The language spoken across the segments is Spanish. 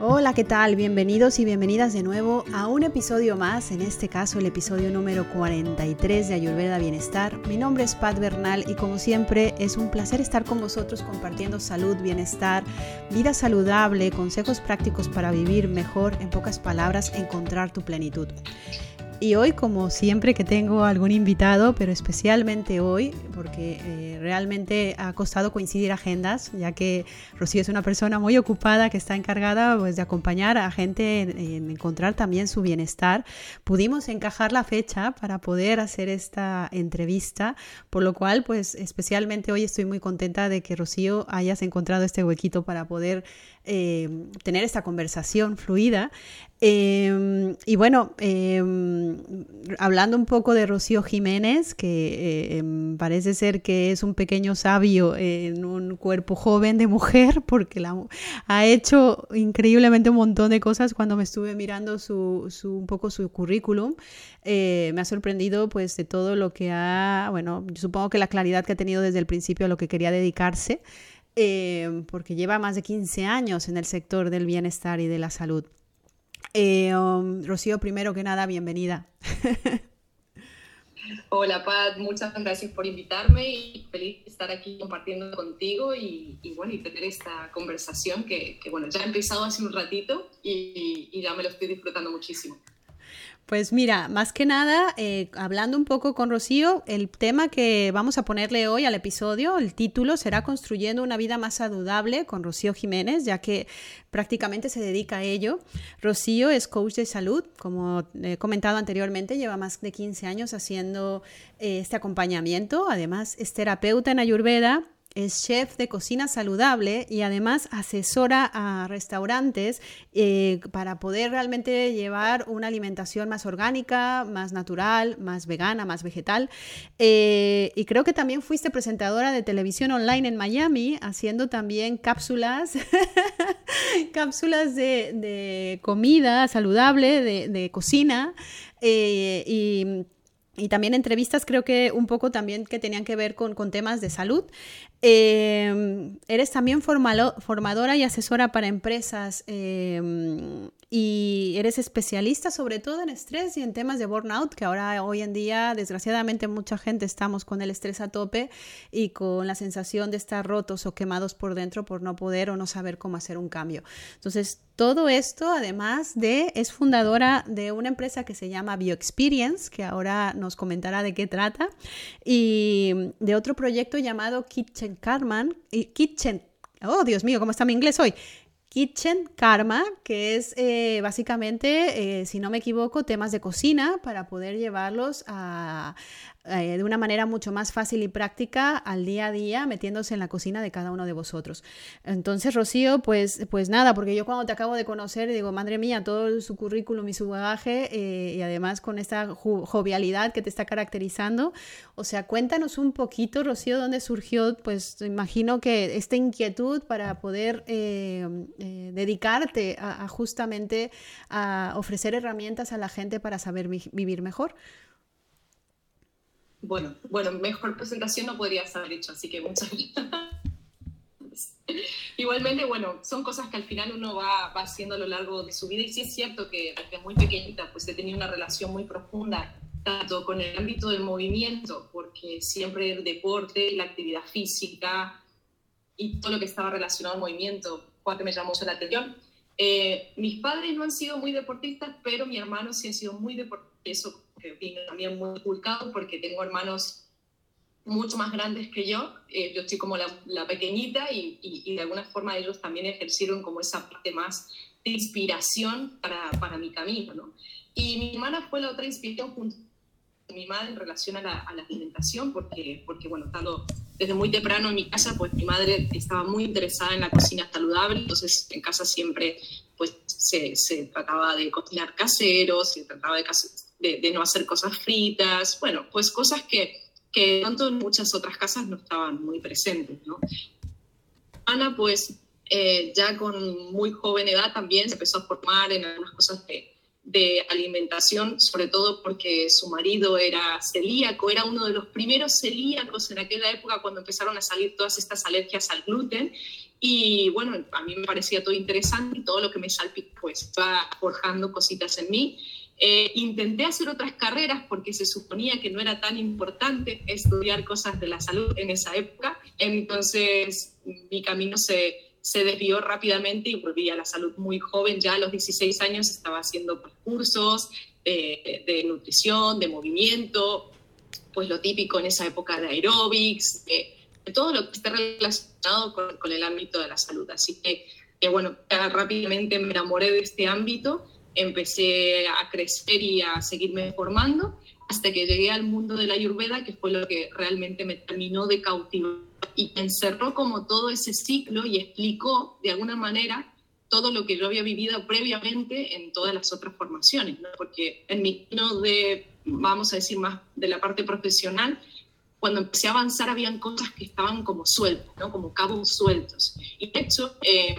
Hola, ¿qué tal? Bienvenidos y bienvenidas de nuevo a un episodio más, en este caso el episodio número 43 de Ayurveda Bienestar. Mi nombre es Pat Bernal y como siempre es un placer estar con vosotros compartiendo salud, bienestar, vida saludable, consejos prácticos para vivir mejor, en pocas palabras, encontrar tu plenitud. Y hoy, como siempre que tengo algún invitado, pero especialmente hoy, porque eh, realmente ha costado coincidir agendas, ya que Rocío es una persona muy ocupada que está encargada pues, de acompañar a gente en, encontrar también su bienestar, pudimos encajar la fecha para poder hacer esta entrevista, por lo cual, pues especialmente hoy estoy muy contenta de que Rocío hayas encontrado este huequito para poder eh, tener esta conversación fluida. Em, y bueno, em, hablando un poco de Rocío Jiménez, que eh, em, parece ser que es un pequeño sabio en un cuerpo joven de mujer, porque la, ha hecho increíblemente un montón de cosas cuando me estuve mirando su, su un poco su currículum. Eh, me ha sorprendido pues de todo lo que ha, bueno, supongo que la claridad que ha tenido desde el principio a lo que quería dedicarse. Porque lleva más de 15 años en el sector del bienestar y de la salud. Eh, um, Rocío, primero que nada, bienvenida. Hola Pat, muchas gracias por invitarme y feliz de estar aquí compartiendo contigo y, bueno, y tener esta conversación que, bueno, ya ha empezado hace un ratito y, y ya me lo estoy disfrutando muchísimo. Pues mira, más que nada, eh, hablando un poco con Rocío, el tema que vamos a ponerle hoy al episodio, el título será Construyendo una vida más saludable con Rocío Jiménez, ya que prácticamente se dedica a ello. Rocío es coach de salud, como he comentado anteriormente, lleva más de 15 años haciendo eh, este acompañamiento, además es terapeuta en Ayurveda es chef de cocina saludable y además asesora a restaurantes eh, para poder realmente llevar una alimentación más orgánica, más natural, más vegana, más vegetal. Eh, y creo que también fuiste presentadora de televisión online en Miami, haciendo también cápsulas, cápsulas de, comida saludable, de, cocina. Eh, y y también entrevistas creo que un poco también que tenían que ver con, temas de salud. Em, eres también formadora y asesora para empresas em, y eres especialista sobre todo en estrés y en temas de burnout, que ahora hoy en día desgraciadamente mucha gente estamos con el estrés a tope y con la sensación de estar rotos o quemados por dentro por no poder o no saber cómo hacer un cambio. Entonces, todo esto, además de, es fundadora de una empresa que se llama BioExperience, que ahora nos comentará de qué trata, y de otro proyecto llamado Kitchen Karma, Kitchen, oh Dios mío, ¿cómo está mi inglés hoy? Kitchen Karma, que es eh, básicamente, eh, si no me equivoco, temas de cocina para poder llevarlos a, eh, de una manera mucho más fácil y práctica al día a día, metiéndose en la cocina de cada uno de vosotros. Entonces, Rocío, pues, pues nada, porque yo cuando te acabo de conocer, digo, madre mía, todo su currículum y su bagaje, eh, y además con esta jovialidad que te está caracterizando, o sea, cuéntanos un poquito, Rocío, dónde surgió, pues imagino que esta inquietud para poder eh, dedicarte a, justamente a ofrecer herramientas a la gente para saber vivir mejor. Bueno, bueno, mejor presentación no podrías haber hecho, así que muchas gracias. Igualmente, bueno, son cosas que al final uno va, haciendo a lo largo de su vida y sí es cierto que desde muy pequeñita pues he tenido una relación muy profunda tanto con el ámbito del movimiento, porque siempre el deporte, la actividad física y todo lo que estaba relacionado al movimiento, que me llamó la atención. Eh, mis padres no han sido muy deportistas, pero mi hermano sí ha sido muy deportista, que también muy inculcado porque tengo hermanos mucho más grandes que yo. Eh, yo estoy como la, la pequeñita y, y, de alguna forma ellos también ejercieron como esa parte más de inspiración para, para mi camino. ¿no? Y mi hermana fue la otra inspiración junto con mi madre en relación a la, a la alimentación, porque, porque bueno, estando desde muy temprano en mi casa, pues mi madre estaba muy interesada en la cocina saludable, entonces en casa siempre pues se, se trataba de cocinar casero, se trataba de, de, no hacer cosas fritas, bueno, pues cosas que, que tanto en muchas otras casas no estaban muy presentes, ¿no? Ana, pues eh, ya con muy joven edad también se empezó a formar en algunas cosas de, de alimentación, sobre todo porque su marido era celíaco, era uno de los primeros celíacos en aquella época cuando empezaron a salir todas estas alergias al gluten. Y bueno, a mí me parecía todo interesante y todo lo que me salpicó pues va forjando cositas en mí. Eh, intenté hacer otras carreras porque se suponía que no era tan importante estudiar cosas de la salud en esa época. Entonces mi camino se, se desvió rápidamente y volví a la salud muy joven. Ya a los 16 años estaba haciendo cursos de, nutrición, de movimiento, pues lo típico en esa época de aeróbics, de, todo lo que esté relacionado con, el ámbito de la salud. Así que, bueno, rápidamente me enamoré de este ámbito, empecé a crecer y a seguirme formando hasta que llegué al mundo de la ayurveda, que fue lo que realmente me terminó de cautivar y encerró como todo ese ciclo y explicó de alguna manera todo lo que yo había vivido previamente en todas las otras formaciones, porque en mi no de, vamos a decir más de la parte profesional, cuando empecé a avanzar habían cosas que estaban como sueltas, ¿no? como cabos sueltos. Y de hecho, eh,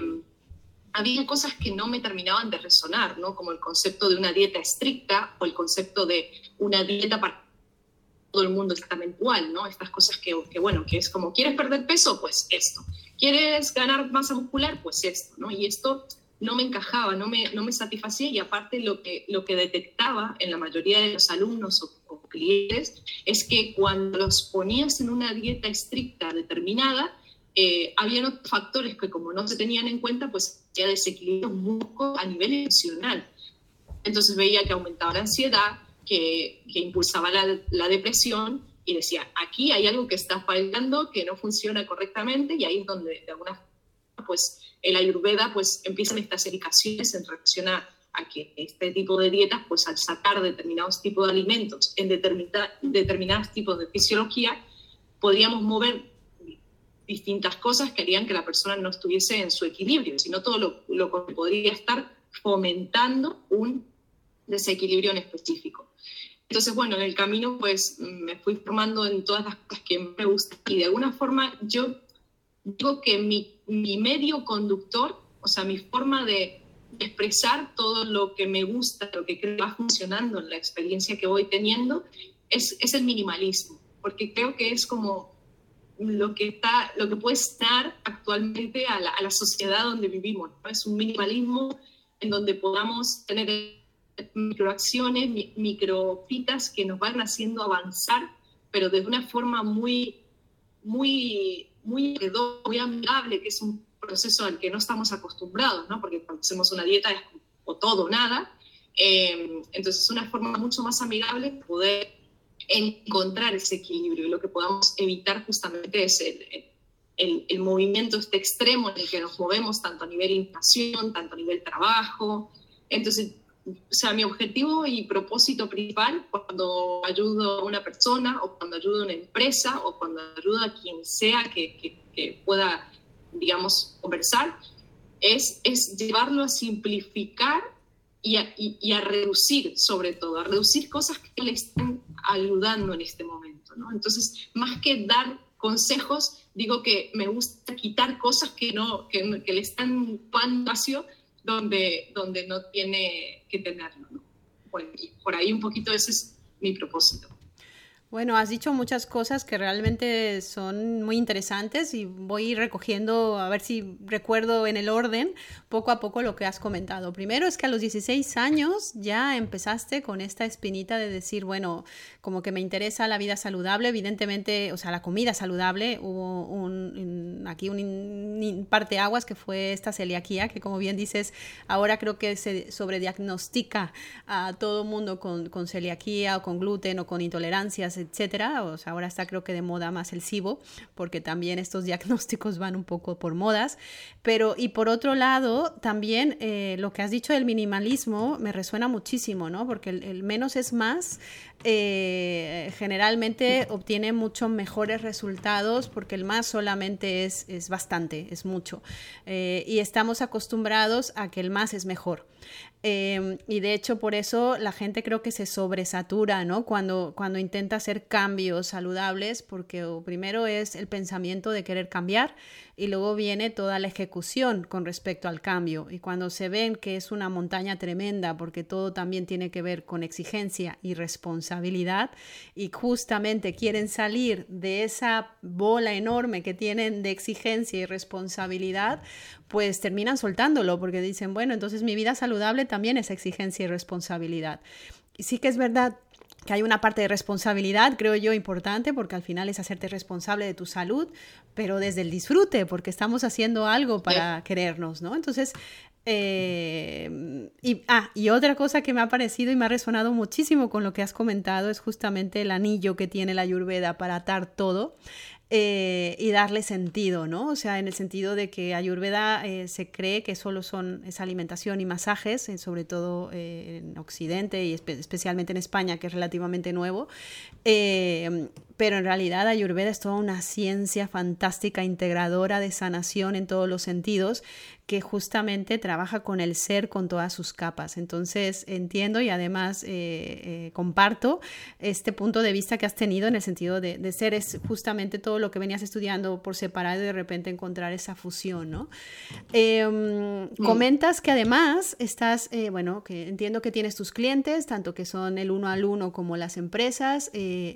había cosas que no me terminaban de resonar, ¿no? como el concepto de una dieta estricta o el concepto de una dieta para todo el mundo exactamente igual, ¿no? Estas cosas que, que, bueno, que es como, ¿quieres perder peso? Pues esto. ¿Quieres ganar masa muscular? Pues esto, ¿no? Y esto no me encajaba, no me, no me satisfacía y aparte lo que, lo que detectaba en la mayoría de los alumnos o, clientes es que cuando los ponías en una dieta estricta determinada, eh, había otros factores que como no se tenían en cuenta, pues ya desequilibrio mucho a nivel emocional. Entonces veía que aumentaba la ansiedad, que, impulsaba la, depresión y decía, aquí hay algo que está fallando, que no funciona correctamente y ahí es donde de alguna forma pues el ayurveda pues empiezan estas indicaciones en relación a, que este tipo de dietas pues al sacar determinados tipos de alimentos en determinados tipos de fisiología podríamos mover distintas cosas que harían que la persona no estuviese en su equilibrio, sino todo lo, que podría estar fomentando un desequilibrio en específico. Entonces, bueno, en el camino pues me fui formando en todas las cosas que me gustan y de alguna forma yo digo que mi, mi medio conductor, o sea, mi forma de expresar todo lo que me gusta, lo que creo va funcionando en la experiencia que voy teniendo, es, es el minimalismo, porque creo que es como lo que, está, lo que puede estar actualmente a la, a la sociedad donde vivimos. Es un minimalismo en donde podamos tener microacciones, micropitas que nos van haciendo avanzar, pero de una forma muy, muy, muy, muy amigable, que es un proceso al que no estamos acostumbrados, ¿no? Porque cuando hacemos una dieta es o todo nada. Eh, entonces es una forma mucho más amigable de poder encontrar ese equilibrio y lo que podamos evitar justamente es el, el, movimiento este extremo en el que nos movemos tanto a nivel inflación, tanto a nivel trabajo. Entonces o sea, mi objetivo y propósito principal cuando ayudo a una persona o cuando ayudo a una empresa o cuando ayudo a quien sea que, que, pueda, digamos, conversar, es, es llevarlo a simplificar y a, reducir, sobre todo, a reducir cosas que le están ayudando en este momento. ¿no? Entonces, más que dar consejos, digo que me gusta quitar cosas que, no, que, que le están ocupando espacio donde, donde no tiene que tenerlo. ¿no? por ahí un poquito ese es mi propósito. Bueno, has dicho muchas cosas que realmente son muy interesantes y voy recogiendo a ver si recuerdo en el orden poco a poco lo que has comentado. Primero es que a los 16 años ya empezaste con esta espinita de decir, bueno, como que me interesa la vida saludable, evidentemente, o sea, la comida saludable. Hubo un, aquí un parte aguas que fue esta celiaquía, que como bien dices, ahora creo que se sobrediagnostica a todo mundo con, con celiaquía o con gluten o con intolerancias, etcétera. O sea, ahora está creo que de moda más el SIBO, porque también estos diagnósticos van un poco por modas. Pero, y por otro lado, también eh, lo que has dicho del minimalismo me resuena muchísimo, ¿no? Porque el, menos es más. Eh, generalmente obtiene muchos mejores resultados porque el más solamente es, es bastante, es mucho. Eh, y estamos acostumbrados a que el más es mejor. Em, y de hecho por eso la gente creo que se sobresatura, ¿no? Cuando, cuando intenta hacer cambios saludables, porque primero es el pensamiento de querer cambiar, y luego viene toda la ejecución con respecto al cambio. Y cuando se ven que es una montaña tremenda, porque todo también tiene que ver con exigencia y responsabilidad, y justamente quieren salir de esa bola enorme que tienen de exigencia y responsabilidad, pues terminan soltándolo, porque dicen, bueno, entonces mi vida saludable también es exigencia y responsabilidad. Y sí que es verdad que hay una parte de responsabilidad, creo yo, importante, porque al final es hacerte responsable de tu salud, pero desde el disfrute, porque estamos haciendo algo para querernos, ¿no? Entonces, eh, y, ah, y otra cosa que me ha parecido y me ha resonado muchísimo con lo que has comentado es justamente el anillo que tiene la Ayurveda para atar todo. Eh, y darle sentido, ¿no? O sea, en el sentido de que Ayurveda eh, se cree que solo son esa alimentación y masajes, eh, sobre todo en Occidente y especialmente en España, que es relativamente nuevo, pero en realidad Ayurveda es toda una ciencia fantástica, integradora de sanación en todos los sentidos, que justamente trabaja con el ser con todas sus capas. Entonces entiendo y además eh, eh, comparto este punto de vista que has tenido en el sentido de, ser es justamente todo lo que venías estudiando por separado y de repente encontrar esa fusión, ¿no? Em, mm. Comentas que además estás, eh, bueno, que entiendo que tienes tus clientes, tanto que son el uno al uno como las empresas,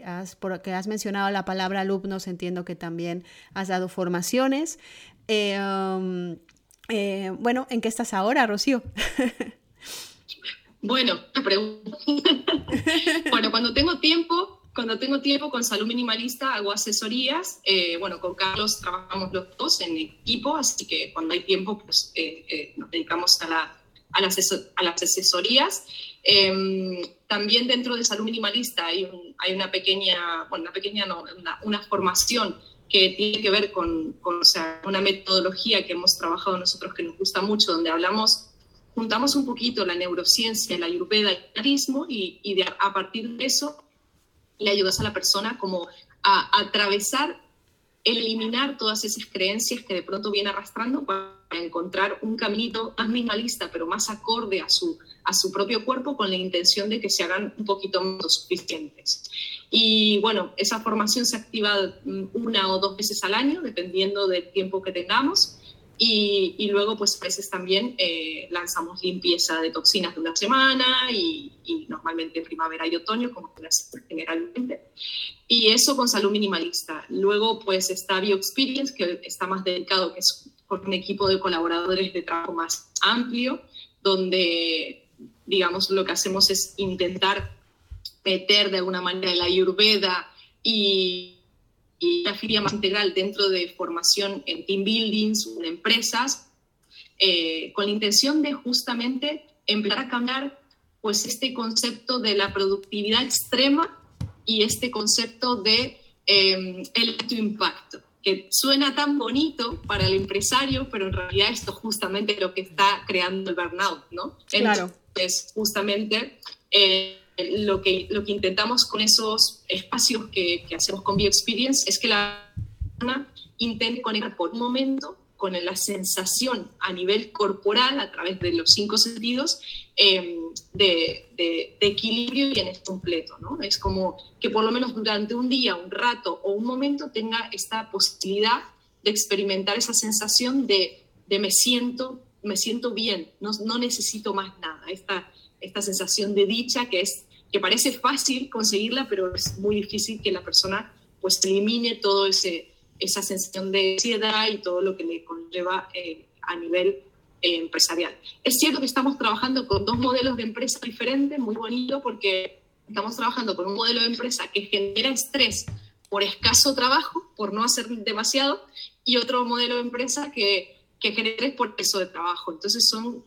has, porque has mencionado la palabra alumnos, entiendo que también has dado formaciones. Em, eh, bueno, ¿en qué estás ahora, Rocío? bueno, bueno, cuando tengo tiempo, cuando tengo tiempo con Salud Minimalista hago asesorías. Eh, bueno, con Carlos trabajamos los dos en equipo, así que cuando hay tiempo, pues eh, nos dedicamos a, a, las, asesorías. También dentro de Salud Minimalista hay, una pequeña, una pequeña, una, formación que tiene que ver con, una metodología que hemos trabajado nosotros que nos gusta mucho, donde hablamos, juntamos un poquito la neurociencia, la ayurveda y el y, a partir de eso le ayudas a la persona como a, a atravesar, eliminar todas esas creencias que de pronto viene arrastrando para encontrar un caminito más minimalista, pero más acorde a su, a su propio cuerpo con la intención de que se hagan un poquito más suficientes. Y bueno, esa formación se activa mm, una o dos veces al año, dependiendo del tiempo que tengamos. Y, y luego, pues a veces también eh, lanzamos limpieza de toxinas de una semana y, normalmente en primavera y otoño, como generalmente. Y eso con salud minimalista. Luego, pues está BioExperience, que está más dedicado, que es con un equipo de colaboradores de trabajo más amplio, donde, digamos, lo que hacemos es intentar meter de alguna manera la ayurveda y, la filia más integral dentro de formación en team buildings en empresas, eh, con la intención de justamente empezar a cambiar pues este concepto de la productividad extrema y este concepto de eh, el alto impacto, que suena tan bonito para el empresario, pero en realidad esto justamente es lo que está creando el burnout, ¿no? Claro. Entonces, justamente eh, lo que, lo que intentamos con esos espacios que, que hacemos con BioExperience es que la persona intente conectar por un momento con la sensación a nivel corporal, a través de los cinco sentidos, em, de, de, equilibrio y bienestar completo. ¿no? Es como que por lo menos durante un día, un rato o un momento tenga esta posibilidad de experimentar esa sensación de, de me, siento, me siento bien, no, no necesito más nada. Esta, esta sensación de dicha que es que parece fácil conseguirla, pero es muy difícil que la persona pues elimine todo ese esa sensación de ansiedad y todo lo que le conlleva eh, a nivel eh, empresarial. Es cierto que estamos trabajando con dos modelos de empresa diferentes, muy bonito, porque estamos trabajando con un modelo de empresa que genera estrés por escaso trabajo, por no hacer demasiado, y otro modelo de empresa que, que genera estrés por peso de trabajo. Entonces son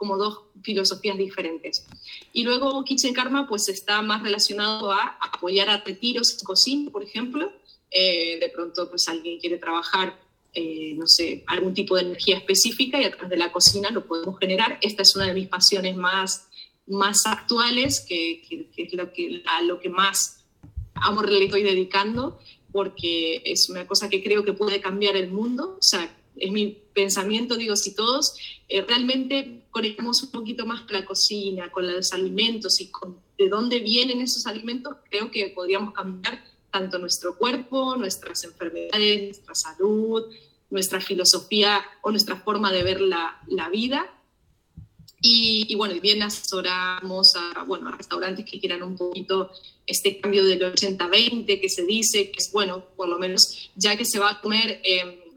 como dos filosofías diferentes. Y luego Kitchen Karma pues está más relacionado a apoyar a retiros en cocina, por ejemplo. Eh, de pronto pues alguien quiere trabajar, eh, no sé, algún tipo de energía específica y a través de la cocina lo podemos generar. Esta es una de mis pasiones más, más actuales, que, que, es lo que, a lo que más amor le estoy dedicando, porque es una cosa que creo que puede cambiar el mundo. O sea, es mi pensamiento, digo, si todos eh, realmente conectamos un poquito más con la cocina, con los alimentos y con de dónde vienen esos alimentos, creo que podríamos cambiar tanto nuestro cuerpo, nuestras enfermedades, nuestra salud, nuestra filosofía o nuestra forma de ver la, la vida. Y, y, bueno, bien asesoramos a, bueno, a restaurantes que quieran un poquito este cambio del 80-20 que se dice, que es bueno, por lo menos ya que se va a comer eh,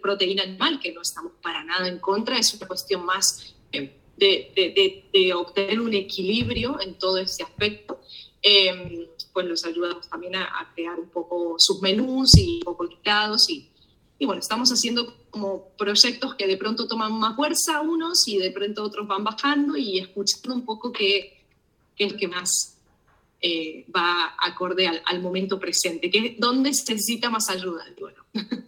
proteína animal, que no estamos para nada en contra, es una cuestión más eh, de, de, de, obtener un equilibrio en todo ese aspecto. Eh, pues los ayudamos también a, a, crear un poco sus menús y un poco quitados y y bueno, estamos haciendo como proyectos que de pronto toman más fuerza unos y de pronto otros van bajando y escuchando un poco qué, qué es que más eh, va acorde al, al, momento presente, que, dónde se necesita más ayuda. Bueno.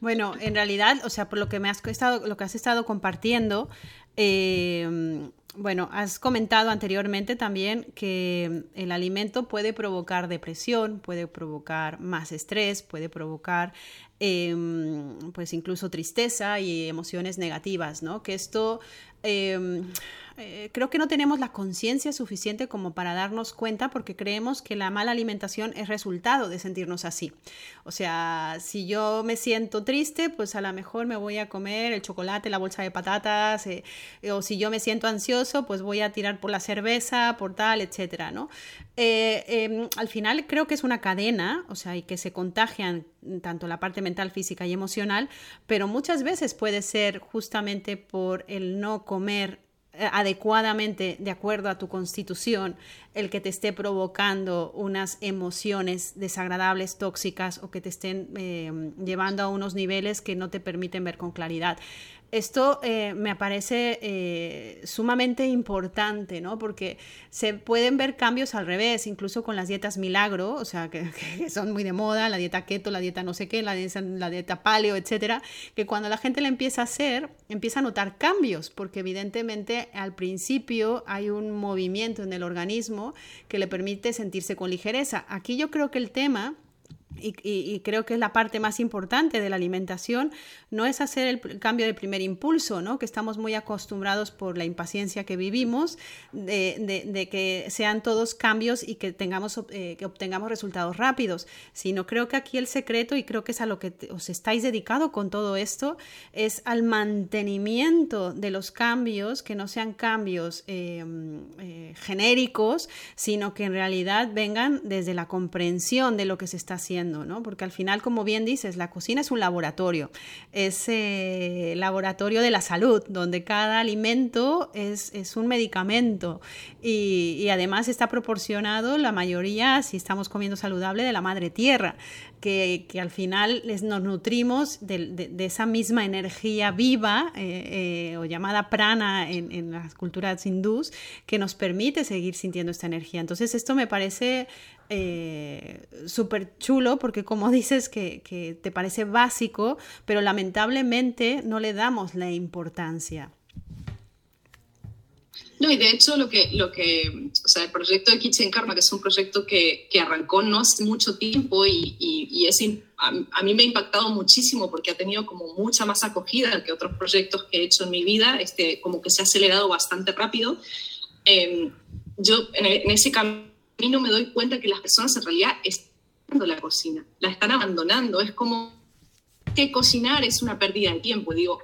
bueno, en realidad, o sea, por lo que me has estado, lo que has estado compartiendo, eh, bueno, has comentado anteriormente también que el alimento puede provocar depresión, puede provocar más estrés, puede provocar eh, pues incluso tristeza y emociones negativas, ¿no? Que esto eh, eh, creo que no tenemos la conciencia suficiente como para darnos cuenta porque creemos que la mala alimentación es resultado de sentirnos así. O sea, si yo me siento triste, pues a lo mejor me voy a comer el chocolate, la bolsa de patatas, eh, o si yo me siento ansioso, pues voy a tirar por la cerveza, por tal, etcétera, ¿no? Eh, em, al final creo que es una cadena, o sea, y que se contagian tanto la parte mental, física y emocional, pero muchas veces puede ser justamente por el no comer eh, adecuadamente de acuerdo a tu constitución el que te esté provocando unas emociones desagradables, tóxicas o que te estén eh, llevando a unos niveles que no te permiten ver con claridad. Esto eh, me parece eh, sumamente importante, ¿no? Porque se pueden ver cambios al revés, incluso con las dietas milagro, o sea, que, que son muy de moda, la dieta keto, la dieta no sé qué, la dieta, la dieta paleo, etcétera, que cuando la gente la empieza a hacer, empieza a notar cambios, porque evidentemente al principio hay un movimiento en el organismo que le permite sentirse con ligereza. Aquí yo creo que el tema y, creo que es la parte más importante de la alimentación, no es hacer el cambio de primer impulso, ¿no? que estamos muy acostumbrados por la impaciencia que vivimos, de, de, que sean todos cambios y que, tengamos, eh, que obtengamos resultados rápidos, sino creo que aquí el secreto, y creo que es a lo que os estáis dedicado con todo esto, es al mantenimiento de los cambios, que no sean cambios eh, eh, genéricos, sino que en realidad vengan desde la comprensión de lo que se está haciendo ¿no? Porque al final, como bien dices, la cocina es un laboratorio, es eh, laboratorio de la salud, donde cada alimento es, es un medicamento y, además está proporcionado la mayoría, si estamos comiendo saludable, de la madre tierra, que, que al final les, nos nutrimos de, de, de, esa misma energía viva eh, eh, o llamada prana en, en las culturas hindús, que nos permite seguir sintiendo esta energía. Entonces, esto me parece eh, súper chulo porque como dices que, que, te parece básico, pero lamentablemente no le damos la importancia. No, y de hecho lo que, lo que, o sea, el proyecto de Kitchen Karma, que es un proyecto que, que arrancó no hace mucho tiempo y, y, y es, a, a, mí me ha impactado muchísimo porque ha tenido como mucha más acogida que otros proyectos que he hecho en mi vida, este, como que se ha acelerado bastante rápido. Eh, yo en, en ese camino no me doy cuenta que las personas en realidad están la cocina, la están abandonando. Es como que cocinar es una pérdida de tiempo. Digo,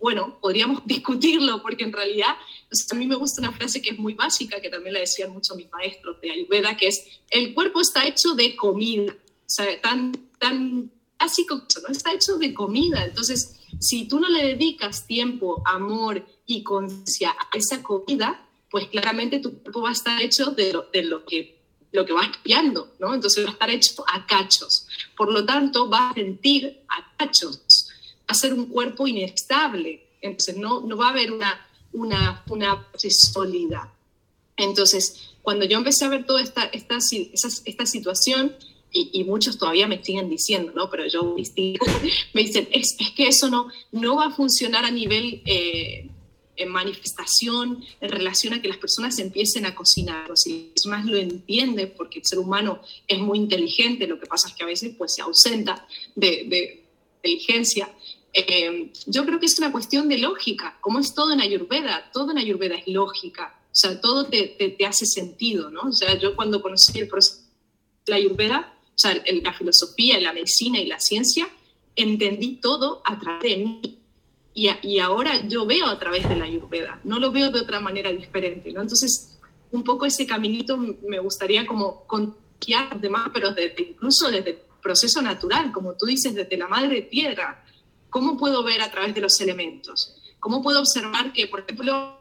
bueno, podríamos discutirlo porque en realidad sea, a mí me gusta una frase que es muy básica, que también la decían mucho mis maestros de Ayurveda, que es, el cuerpo está hecho de comida. O sea, tan, tan básico, ¿no? Está hecho de comida. Entonces, si tú no le dedicas tiempo, amor y conciencia a esa comida, pues claramente tu cuerpo va a estar hecho de lo, de lo que lo que va espiando, ¿no? Entonces va a estar hecho a cachos. Por lo tanto, va a sentir a cachos. Va a ser un cuerpo inestable. Entonces, no, no va a haber una, una, una sólida. Entonces, cuando yo empecé a ver toda esta, esta, esta, esta situación, y, y, muchos todavía me siguen diciendo, ¿no? Pero yo me dicen, es, es que eso no, no va a funcionar a nivel eh, en manifestación en relación a que las personas empiecen a cocinar. Si las personas lo entienden, porque el ser humano es muy inteligente, lo que pasa es que a veces pues, se ausenta de, de inteligencia. Eh, yo creo que es una cuestión de lógica, como es todo en Ayurveda, todo en Ayurveda es lógica, o sea, todo te, te, te hace sentido, ¿no? O sea, yo cuando conocí el proceso de la Ayurveda, o sea, la filosofía, la medicina y la ciencia, entendí todo a través de mí. Y, y, ahora yo veo a través de la Ayurveda, no lo veo de otra manera diferente, ¿no? Entonces, un poco ese caminito me gustaría como confiar a los demás, pero desde, incluso desde el proceso natural, como tú dices, desde la madre tierra, ¿cómo puedo ver a través de los elementos? ¿Cómo puedo observar que, por ejemplo,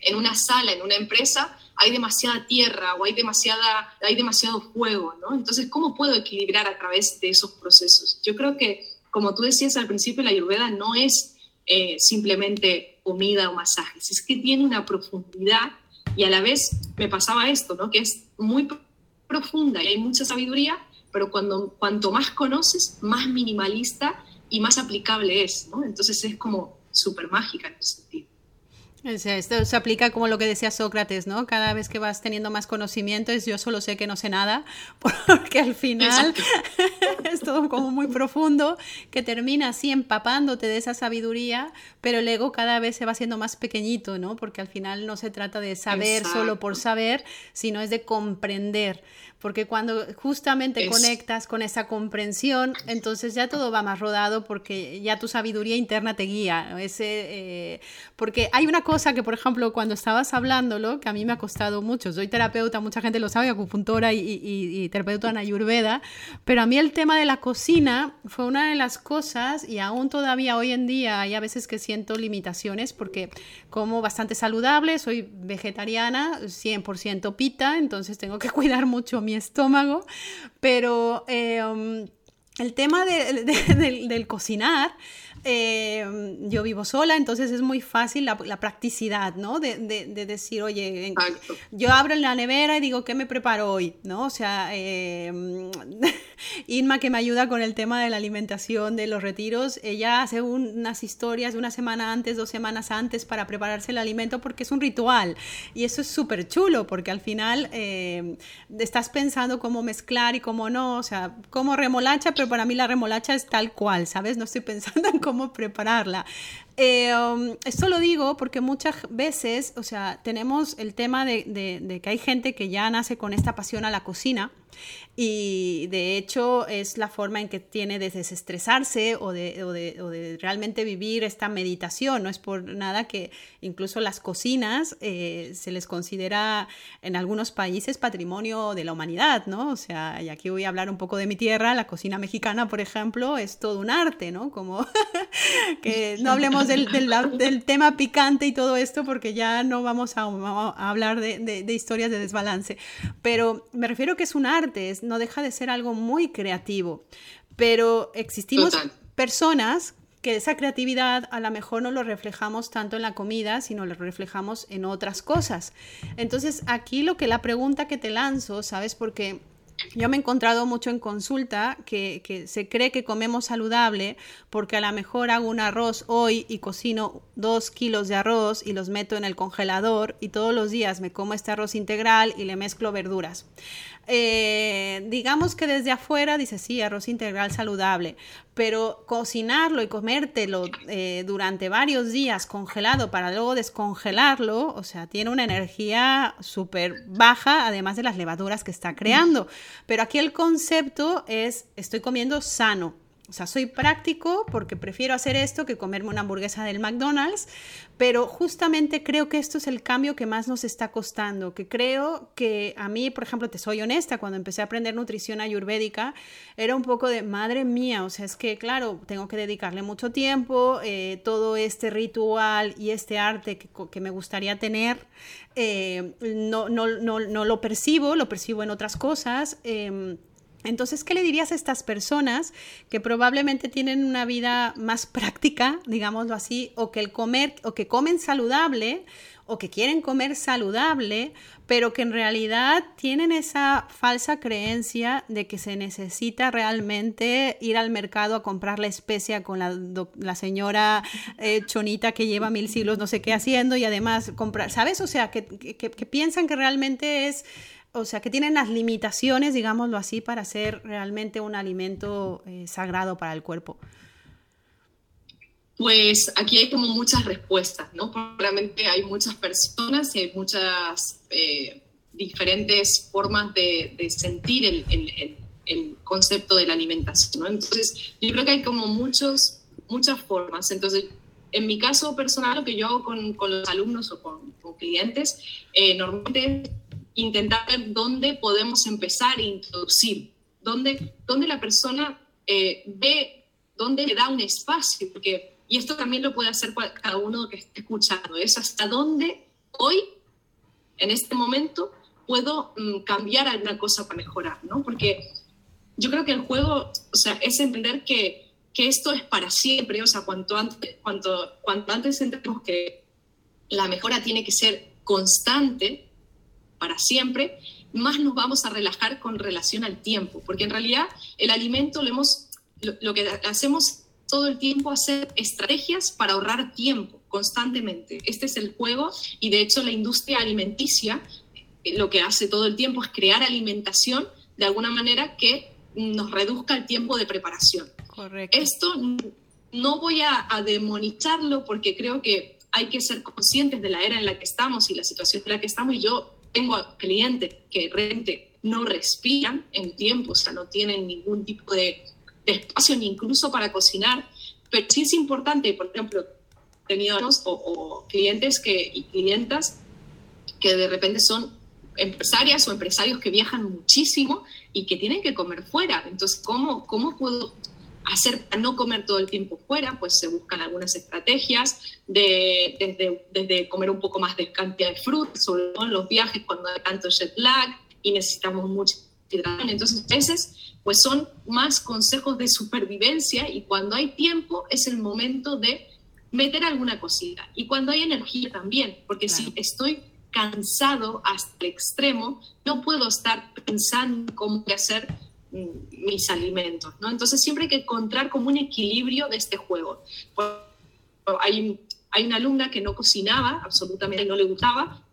en una sala, en una empresa, hay demasiada tierra o hay, demasiada, hay demasiado fuego, ¿no? Entonces, ¿cómo puedo equilibrar a través de esos procesos? Yo creo que, como tú decías al principio, la ayurveda no es eh, simplemente comida o masajes, es que tiene una profundidad y a la vez me pasaba esto, ¿no? Que es muy profunda y hay mucha sabiduría, pero cuando, cuanto más conoces, más minimalista y más aplicable es, ¿no? Entonces es como súper mágica en ese sentido. Esto se aplica como lo que decía Sócrates, ¿no? Cada vez que vas teniendo más conocimiento es yo solo sé que no sé nada, porque al final es todo como muy profundo, que termina así empapándote de esa sabiduría, pero el ego cada vez se va haciendo más pequeñito, ¿no? Porque al final no se trata de saber solo por saber, sino es de comprender porque cuando justamente conectas con esa comprensión, entonces ya todo va más rodado porque ya tu sabiduría interna te guía. Ese, eh, porque hay una cosa que, por ejemplo, cuando estabas hablándolo, que a mí me ha costado mucho, soy terapeuta, mucha gente lo sabe, acupuntora y, terapeuta en Ayurveda, pero a mí el tema de la cocina fue una de las cosas, y aún todavía hoy en día hay a veces que siento limitaciones porque como bastante saludable, soy vegetariana, 100% pita, entonces tengo que cuidar mucho mi estómago, pero um, el tema del cocinar eh, yo vivo sola, entonces es muy fácil la, practicidad, ¿no? De, de, decir, oye, yo abro la nevera y digo, ¿qué me preparo hoy? ¿No? O sea, eh, Inma que me ayuda con el tema de la alimentación, de los retiros, ella hace unas historias de una semana antes, dos semanas antes para prepararse el alimento porque es un ritual. Y eso es súper chulo porque al final eh, estás pensando cómo mezclar y cómo no, o sea, como remolacha, pero para mí la remolacha es tal cual, ¿sabes? No estoy pensando en cómo cómo prepararla. Eh, um, esto lo digo porque muchas veces, o sea, tenemos el tema de, de, que hay gente que ya nace con esta pasión a la cocina y de hecho es la forma en que tiene de desestresarse o de, o de, o de realmente vivir esta meditación. No es por nada que incluso las cocinas eh, se les considera en algunos países patrimonio de la humanidad, ¿no? O sea, y aquí voy a hablar un poco de mi tierra, la cocina mexicana, por ejemplo, es todo un arte, ¿no? Como que no hablemos del, del, tema picante y todo esto porque ya no vamos a, a hablar de, de, historias de desbalance, pero me refiero que es un arte, no deja de ser algo muy creativo, pero existimos personas que esa creatividad a lo mejor no lo reflejamos tanto en la comida, sino lo reflejamos en otras cosas. Entonces, aquí lo que la pregunta que te lanzo, ¿sabes? Porque yo me he encontrado mucho en consulta que, que, se cree que comemos saludable porque a lo mejor hago un arroz hoy y cocino dos kilos de arroz y los meto en el congelador y todos los días me como este arroz integral y le mezclo verduras. Eh, digamos que desde afuera dice, sí, arroz integral saludable, pero cocinarlo y comértelo eh, durante varios días congelado para luego descongelarlo, o sea, tiene una energía súper baja, además de las levaduras que está creando. Pero aquí el concepto es, estoy comiendo sano, o sea, soy práctico porque prefiero hacer esto que comerme una hamburguesa del McDonald's, pero justamente creo que esto es el cambio que más nos está costando, que creo que a mí, por ejemplo, te soy honesta, cuando empecé a aprender nutrición ayurvédica, era un poco de, madre mía, o sea, es que, claro, tengo que dedicarle mucho tiempo, eh, todo este ritual y este arte que, me gustaría tener, eh, no, no, no, no, lo percibo, lo percibo en otras cosas. Em, entonces, ¿qué le dirías a estas personas que probablemente tienen una vida más práctica, digámoslo así, o que el comer o que comen saludable o que quieren comer saludable, pero que en realidad tienen esa falsa creencia de que se necesita realmente ir al mercado a comprar la especia con la, señora eh, chonita que lleva mil siglos no sé qué haciendo y además comprar, ¿sabes? O sea, que piensan que realmente es o sea, que tienen las limitaciones, digámoslo así, para ser realmente un alimento eh, sagrado para el cuerpo? Pues aquí hay como muchas respuestas, ¿no? Realmente hay muchas personas y hay muchas eh, diferentes formas de, sentir el, concepto de la alimentación. ¿no? Entonces, yo creo que hay como muchos, muchas formas. Entonces, en mi caso personal, lo que yo hago con, los alumnos o con, clientes, eh, normalmente intentar ver dónde podemos empezar a introducir, dónde, dónde la persona eh, ve, dónde le da un espacio, porque, y esto también lo puede hacer cada uno que esté escuchando, es hasta dónde hoy, en este momento, puedo mm, cambiar alguna cosa para mejorar, ¿no? Porque yo creo que el juego, o sea, es entender que, que esto es para siempre, o sea, cuanto antes, cuanto, cuanto antes entendemos que la mejora tiene que ser constante para siempre, más nos vamos a relajar con relación al tiempo, porque en realidad el alimento lo, hemos, lo, lo que hacemos todo el tiempo hacer estrategias para ahorrar tiempo constantemente. Este es el juego y de hecho la industria alimenticia eh, lo que hace todo el tiempo es crear alimentación de alguna manera que nos reduzca el tiempo de preparación. Correcto. Esto no voy a, a, demonizarlo porque creo que hay que ser conscientes de la era en la que estamos y la situación en la que estamos. Y yo tengo clientes que realmente no respiran en tiempo, o sea, no tienen ningún tipo de, espacio ni incluso para cocinar. Pero sí es importante, por ejemplo, he tenido o, o clientes que, y clientas que de repente son empresarias o empresarios que viajan muchísimo y que tienen que comer fuera. Entonces, ¿cómo, cómo puedo hacer para no comer todo el tiempo fuera? Pues se buscan algunas estrategias, de, desde, desde comer un poco más de cantidad de frutas, sobre todo en los viajes cuando hay tanto jet lag y necesitamos mucha hidratación. Entonces, a veces, pues son más consejos de supervivencia y cuando hay tiempo es el momento de meter alguna cosita. Y cuando hay energía también, porque claro. si estoy cansado hasta el extremo, no puedo estar pensando cómo hacer mis alimentos, ¿no? Entonces siempre hay que encontrar como un equilibrio de este juego. Hay, hay una alumna que no cocinaba, absolutamente no le gustaba,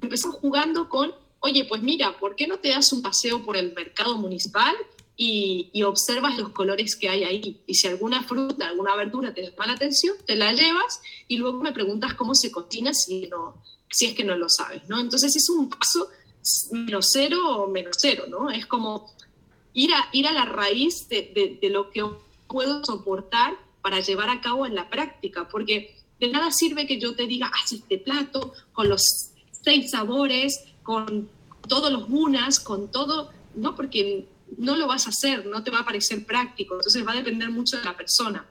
empezó jugando con, oye, pues mira, ¿por qué no te das un paseo por el mercado municipal y, y, observas los colores que hay ahí. Y si alguna fruta, alguna verdura te llama la atención, te la llevas y luego me preguntas cómo se cocina si, no, si es que no lo sabes, ¿no? Entonces es un paso menos cero o menos cero, ¿no? Es como ir a, ir a la raíz de, de, de lo que puedo soportar para llevar a cabo en la práctica, porque de nada sirve que yo te diga, haz este plato con los seis sabores, con todos los unas, con todo, ¿no? Porque no lo vas a hacer, no te va a parecer práctico, entonces va a depender mucho de la persona.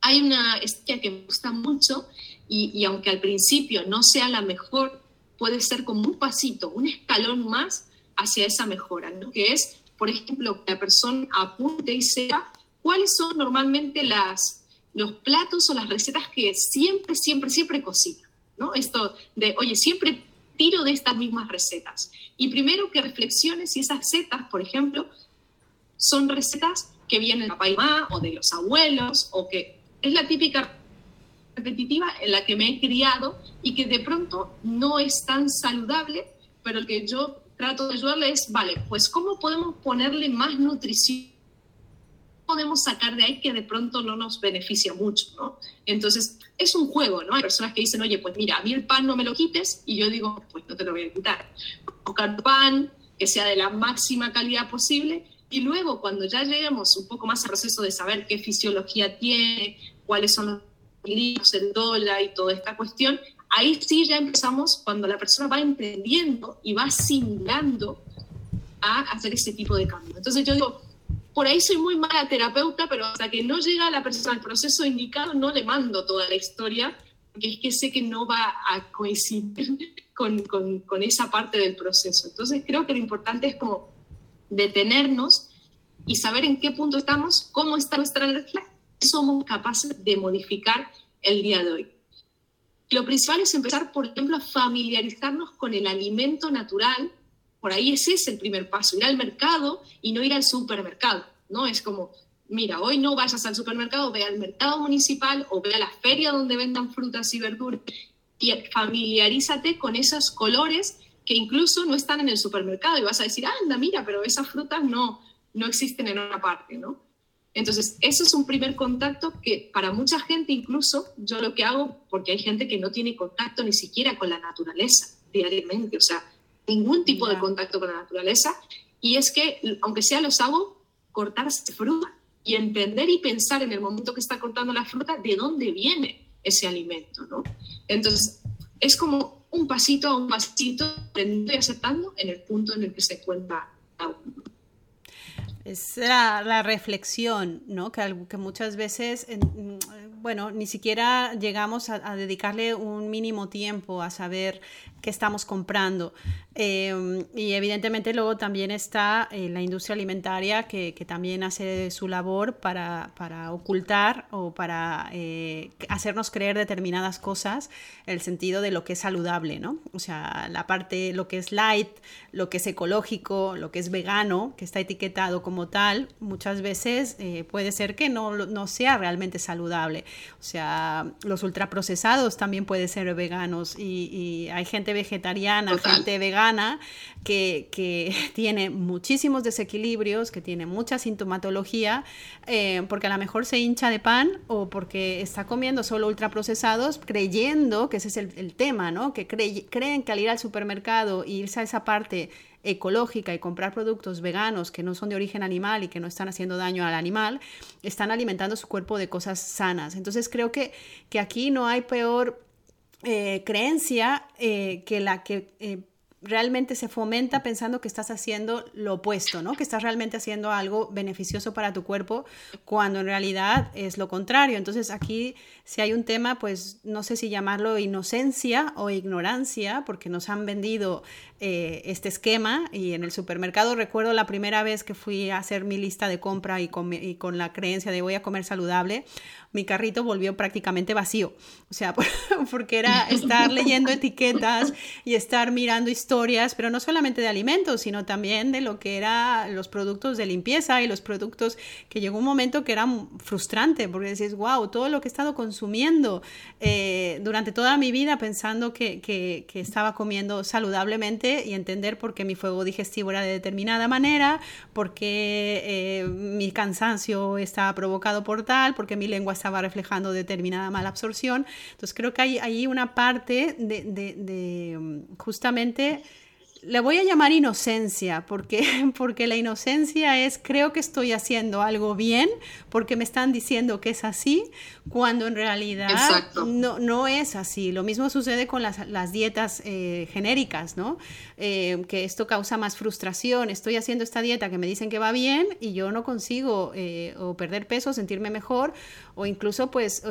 Hay una estrategia que me gusta mucho y, y, aunque al principio no sea la mejor, puede ser como un pasito, un escalón más hacia esa mejora, ¿no? que es, por ejemplo, que la persona apunte y sepa cuáles son normalmente las, los platos o las recetas que siempre, siempre, siempre cocina. ¿no? Esto de, oye, siempre tiro de estas mismas recetas. Y primero que reflexiones si esas recetas, por ejemplo, son recetas que vienen de papá y mamá o de los abuelos o que es la típica repetitiva en la que me he criado y que de pronto no es tan saludable, pero que yo trato de ayudarle es, vale, pues ¿cómo podemos ponerle más nutrición? podemos sacar de ahí que de pronto no nos beneficia mucho, ¿no? Entonces, es un juego, ¿no? Hay personas que dicen, oye, pues mira, a mí el pan no me lo quites, y yo digo, pues no te lo voy a quitar. Buscar pan que sea de la máxima calidad posible, y luego, cuando ya lleguemos un poco más al proceso de saber qué fisiología tiene, cuáles son los libros, el dólar y toda esta cuestión, ahí sí ya empezamos cuando la persona va emprendiendo y va asimilando a hacer ese tipo de cambio. Entonces yo digo, por ahí soy muy mala terapeuta, pero hasta que no llega la persona al proceso indicado, no le mando toda la historia, porque es que sé que no va a coincidir con, esa parte del proceso. Entonces creo que lo importante es como detenernos y saber en qué punto estamos, cómo está nuestra energía, somos capaces de modificar el día de hoy. Lo principal es empezar, por ejemplo, a familiarizarnos con el alimento natural. Por ahí ese es el primer paso, ir al mercado y no ir al supermercado, ¿no? Es como, mira, hoy no vayas al supermercado, ve al mercado municipal o ve a la feria donde vendan frutas y verduras y familiarízate con esos colores que incluso no están en el supermercado y vas a decir, anda, mira, pero esas frutas no, no existen en otra parte, ¿no? Entonces, eso es un primer contacto que para mucha gente incluso yo lo que hago, porque hay gente que no tiene contacto ni siquiera con la naturaleza diariamente, o sea, ningún tipo de contacto con la naturaleza, y es que, aunque sea los hago, cortarse fruta y entender y pensar en el momento que está cortando la fruta de dónde viene ese alimento, ¿no? Entonces, es como un pasito a un pasito, aprendiendo y aceptando en el punto en el que se encuentra Es la, reflexión, ¿no? Que, que muchas veces, bueno, ni siquiera llegamos a, dedicarle un mínimo tiempo a saber qué estamos comprando. Em, y evidentemente luego también está eh, la industria alimentaria que, también hace su labor para, ocultar o para eh, hacernos creer determinadas cosas, el sentido de lo que es saludable, ¿no? O sea, la parte, lo que es light, lo que es ecológico, lo que es vegano, que está etiquetado como tal, muchas veces eh, puede ser que no, no sea realmente saludable. O sea, los ultraprocesados también pueden ser veganos y, y hay gente vegetariana, gente vegana, que, que, tiene muchísimos desequilibrios, que tiene mucha sintomatología, eh, porque a lo mejor se hincha de pan o porque está comiendo solo ultraprocesados, creyendo que ese es el, tema, ¿no? Que creen que al ir al supermercado e irse a esa parte ecológica y comprar productos veganos que no son de origen animal y que no están haciendo daño al animal, están alimentando su cuerpo de cosas sanas. Entonces creo que, que aquí no hay peor eh, creencia eh, que la que eh, realmente se fomenta pensando que estás haciendo lo opuesto, ¿no? Que estás realmente haciendo algo beneficioso para tu cuerpo cuando en realidad es lo contrario. Entonces aquí si hay un tema, pues no sé si llamarlo inocencia o ignorancia, porque nos han vendido este esquema y en el supermercado recuerdo la primera vez que fui a hacer mi lista de compra y y con la creencia de voy a comer saludable, mi carrito volvió prácticamente vacío. O sea, porque era estar leyendo etiquetas y estar mirando historias, pero no solamente de alimentos, sino también de lo que eran los productos de limpieza y los productos que llegó un momento que era frustrante, porque decís, wow, todo lo que he estado consumiendo eh, durante toda mi vida pensando que, que, estaba comiendo saludablemente y entender por qué mi fuego digestivo era de determinada manera, por qué eh, mi cansancio estaba provocado por tal, porque mi lengua estaba reflejando determinada mala absorción. Entonces creo que hay ahí una parte de, de mm, justamente le voy a llamar inocencia, porque, porque la inocencia es creo que estoy haciendo algo bien, porque me están diciendo que es así, cuando en realidad no, no es así. Lo mismo sucede con las, las dietas eh, genéricas, ¿no? Eh, que esto causa más frustración. Estoy haciendo esta dieta que me dicen que va bien y yo no consigo eh, o perder peso, sentirme mejor, o incluso pues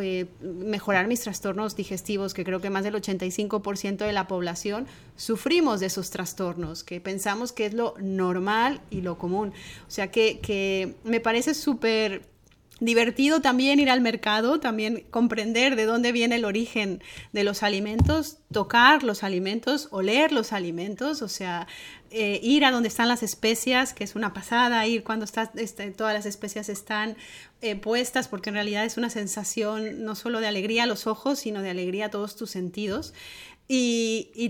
mejorar mis trastornos digestivos, que creo que más del 85% de la población sufrimos de esos trastornos, que pensamos que es lo normal y lo común. O sea que, que me parece súper divertido también ir al mercado, también comprender de dónde viene el origen de los alimentos, tocar los alimentos, oler los alimentos, o sea, eh, ir a donde están las especias, que es una pasada, ir cuando este, todas las especias están eh, puestas, porque en realidad es una sensación no solo de alegría a los ojos, sino de alegría a todos tus sentidos. Y, y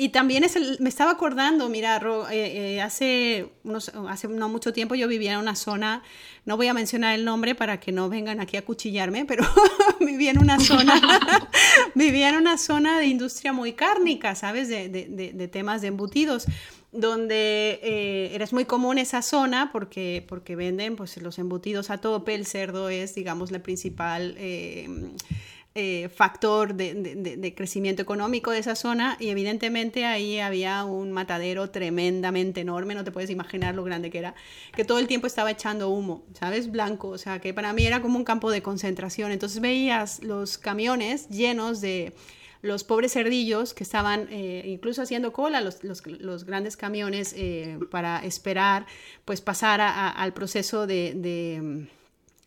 y también es el, me estaba acordando, mira, eh, eh, hace, unos, hace no mucho tiempo yo vivía en una zona, no voy a mencionar el nombre para que no vengan aquí a cuchillarme, pero vivía en una zona, vivía en una zona de industria muy cárnica, ¿sabes? De, de, de, temas de embutidos donde eh, eres muy común esa zona porque, porque venden pues, los embutidos a tope, el cerdo es, digamos, la principal... Eh, factor de, crecimiento económico de esa zona y evidentemente ahí había un matadero tremendamente enorme, no te puedes imaginar lo grande que era, que todo el tiempo estaba echando humo, ¿sabes? Blanco, o sea, que para mí era como un campo de concentración. Entonces veías los camiones llenos de los pobres cerdillos que estaban eh, incluso haciendo cola, los, grandes camiones eh, para esperar pues pasar al proceso de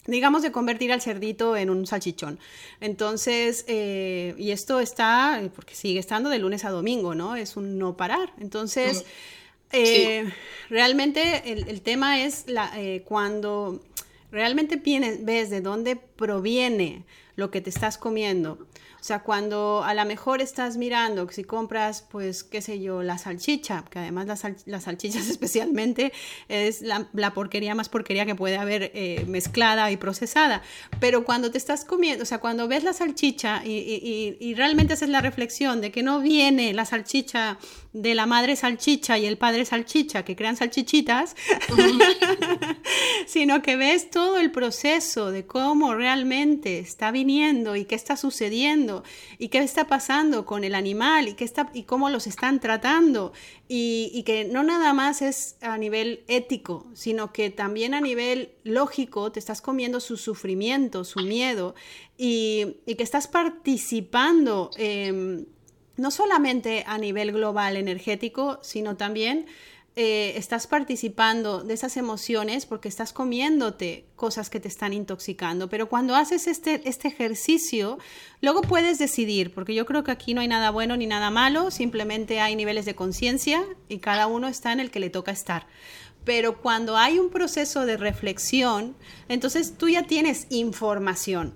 digamos, de convertir al cerdito en un salchichón. Entonces, eh, y esto está, porque sigue estando de lunes a domingo, ¿no? Es un no parar. Entonces, eh, realmente el, tema es la, eh, cuando realmente ves de dónde proviene lo que te estás comiendo. O sea, cuando a lo mejor estás mirando, si compras, pues, qué sé yo, la salchicha, que además las, salchichas especialmente es la, porquería más porquería que puede haber eh, mezclada y procesada. Pero cuando te estás comiendo, o sea, cuando ves la salchicha y, y realmente haces la reflexión de que no viene la salchicha de la madre salchicha y el padre salchicha que crean salchichitas, sino que ves todo el proceso de cómo realmente está viniendo y qué está sucediendo y qué está pasando con el animal y, qué está, y cómo los están tratando y, que no nada más es a nivel ético, sino que también a nivel lógico te estás comiendo su sufrimiento, su miedo y, que estás participando. Em, no solamente a nivel global energético, sino también eh, estás participando de esas emociones porque estás comiéndote cosas que te están intoxicando. Pero cuando haces este, este ejercicio, luego puedes decidir, porque yo creo que aquí no hay nada bueno ni nada malo, simplemente hay niveles de conciencia y cada uno está en el que le toca estar. Pero cuando hay un proceso de reflexión, entonces tú ya tienes información.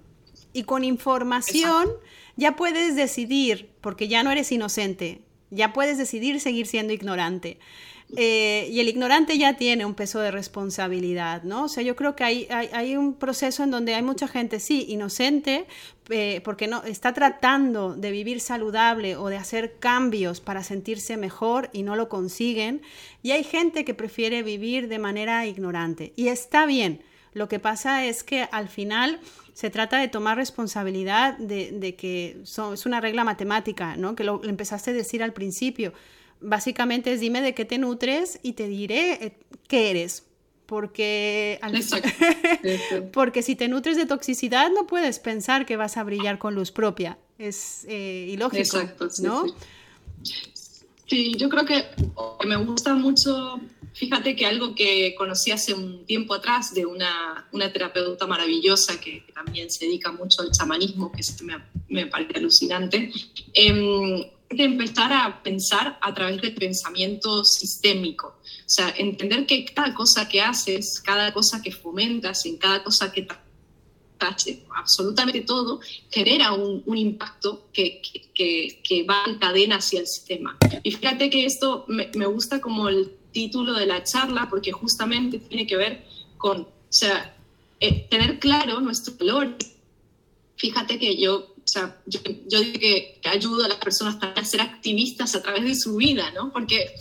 Y con información ya puedes decidir, porque ya no eres inocente, ya puedes decidir seguir siendo ignorante. Eh, y el ignorante ya tiene un peso de responsabilidad, ¿no? O sea, yo creo que hay, hay, un proceso en donde hay mucha gente, sí, inocente, eh, porque no está tratando de vivir saludable o de hacer cambios para sentirse mejor y no lo consiguen. Y hay gente que prefiere vivir de manera ignorante. Y está bien. Lo que pasa es que al final se trata de tomar responsabilidad de, que es una regla matemática, ¿no? Que lo, empezaste a decir al principio. Básicamente es dime de qué te nutres y te diré eh, qué eres. Porque, porque si te nutres de toxicidad no puedes pensar que vas a brillar con luz propia. Es eh, ilógico, Exacto, ¿no? Sí, yo creo que me gusta mucho Fíjate que algo que conocí hace un tiempo atrás de una, una terapeuta maravillosa que, también se dedica mucho al chamanismo, que me, me parece alucinante, eh, de empezar a pensar a través del pensamiento sistémico. O sea, entender que cada cosa que haces, cada cosa que fomentas, en cada cosa que absolutamente todo, genera un, un impacto que, que, que, va en cadena hacia el sistema. Y fíjate que esto me, me gusta como el título de la charla porque justamente tiene que ver con, o sea, eh, tener claro nuestro valor. Fíjate que yo, o sea, yo, yo digo que, ayudo a las personas a ser activistas a través de su vida, ¿no? Porque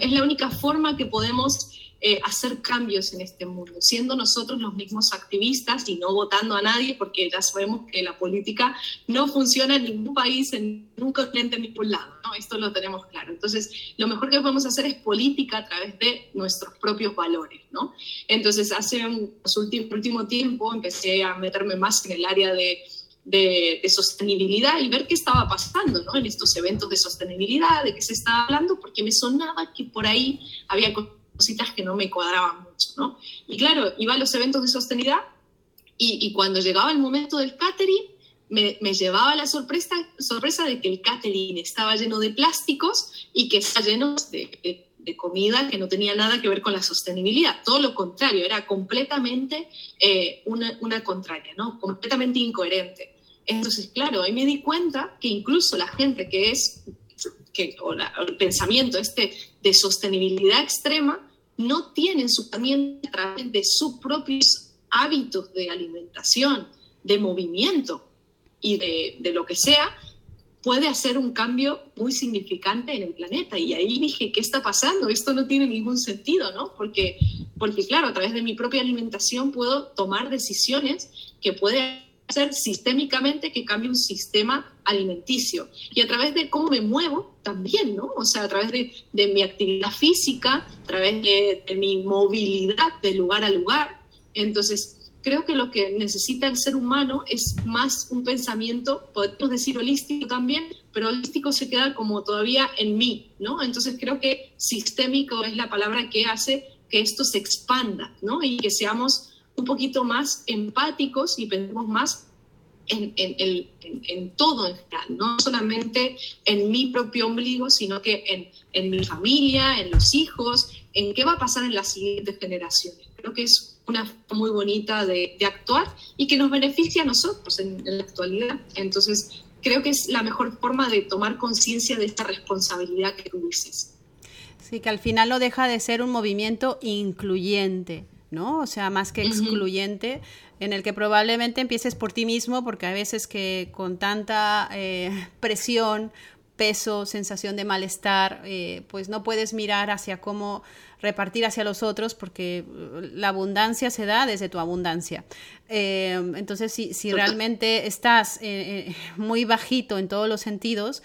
es la única forma que podemos eh, hacer cambios en este mundo, siendo nosotros los mismos activistas y no votando a nadie, porque ya sabemos que la política no funciona en ningún país, en ningún continente, en ningún lado, ¿no? Esto lo tenemos claro. Entonces, lo mejor que podemos hacer es política a través de nuestros propios valores, ¿no? Entonces, hace un último, tiempo empecé a meterme más en el área de de, de, sostenibilidad y ver qué estaba pasando ¿no? en estos eventos de sostenibilidad, de qué se estaba hablando, porque me sonaba que por ahí había cositas que no me cuadraban mucho, ¿no? Y claro, iba a los eventos de sostenibilidad y, cuando llegaba el momento del catering, me, llevaba la sorpresa, sorpresa de que el catering estaba lleno de plásticos y que estaba lleno de, comida que no tenía nada que ver con la sostenibilidad. Todo lo contrario, era completamente eh, una, una, contraria, ¿no? Completamente incoherente. Entonces, claro, ahí me di cuenta que incluso la gente que es, que, o el pensamiento este de sostenibilidad extrema, no tienen su a través de sus propios hábitos de alimentación, de movimiento y de, de, lo que sea, puede hacer un cambio muy significante en el planeta. Y ahí dije, ¿qué está pasando? Esto no tiene ningún sentido, ¿no? Porque, porque claro, a través de mi propia alimentación puedo tomar decisiones que pueden hacer sistémicamente que cambie un sistema alimenticio. Y a través de cómo me muevo también, ¿no? O sea, a través de, de mi actividad física, a través de, de, mi movilidad de lugar a lugar. Entonces, creo que lo que necesita el ser humano es más un pensamiento, podemos decir holístico también, pero holístico se queda como todavía en mí, ¿no? Entonces creo que sistémico es la palabra que hace que esto se expanda, ¿no? Y que seamos un poquito más empáticos y pensemos más en, en, todo en general, no solamente en mi propio ombligo, sino que en, mi familia, en los hijos, en qué va a pasar en las siguientes generaciones. Creo que es una forma muy bonita de, actuar y que nos beneficia a nosotros en la actualidad. Entonces, creo que es la mejor forma de tomar conciencia de esta responsabilidad que tú dices. Sí, que al final no deja de ser un movimiento incluyente, ¿no? O sea, más que excluyente, en el que probablemente empieces por ti mismo, porque a veces que con tanta eh, presión, peso, sensación de malestar, eh, pues no puedes mirar hacia cómo repartir hacia los otros porque uh, la abundancia se da desde tu abundancia. Eh, entonces, si, si, realmente estás muy bajito en todos los sentidos,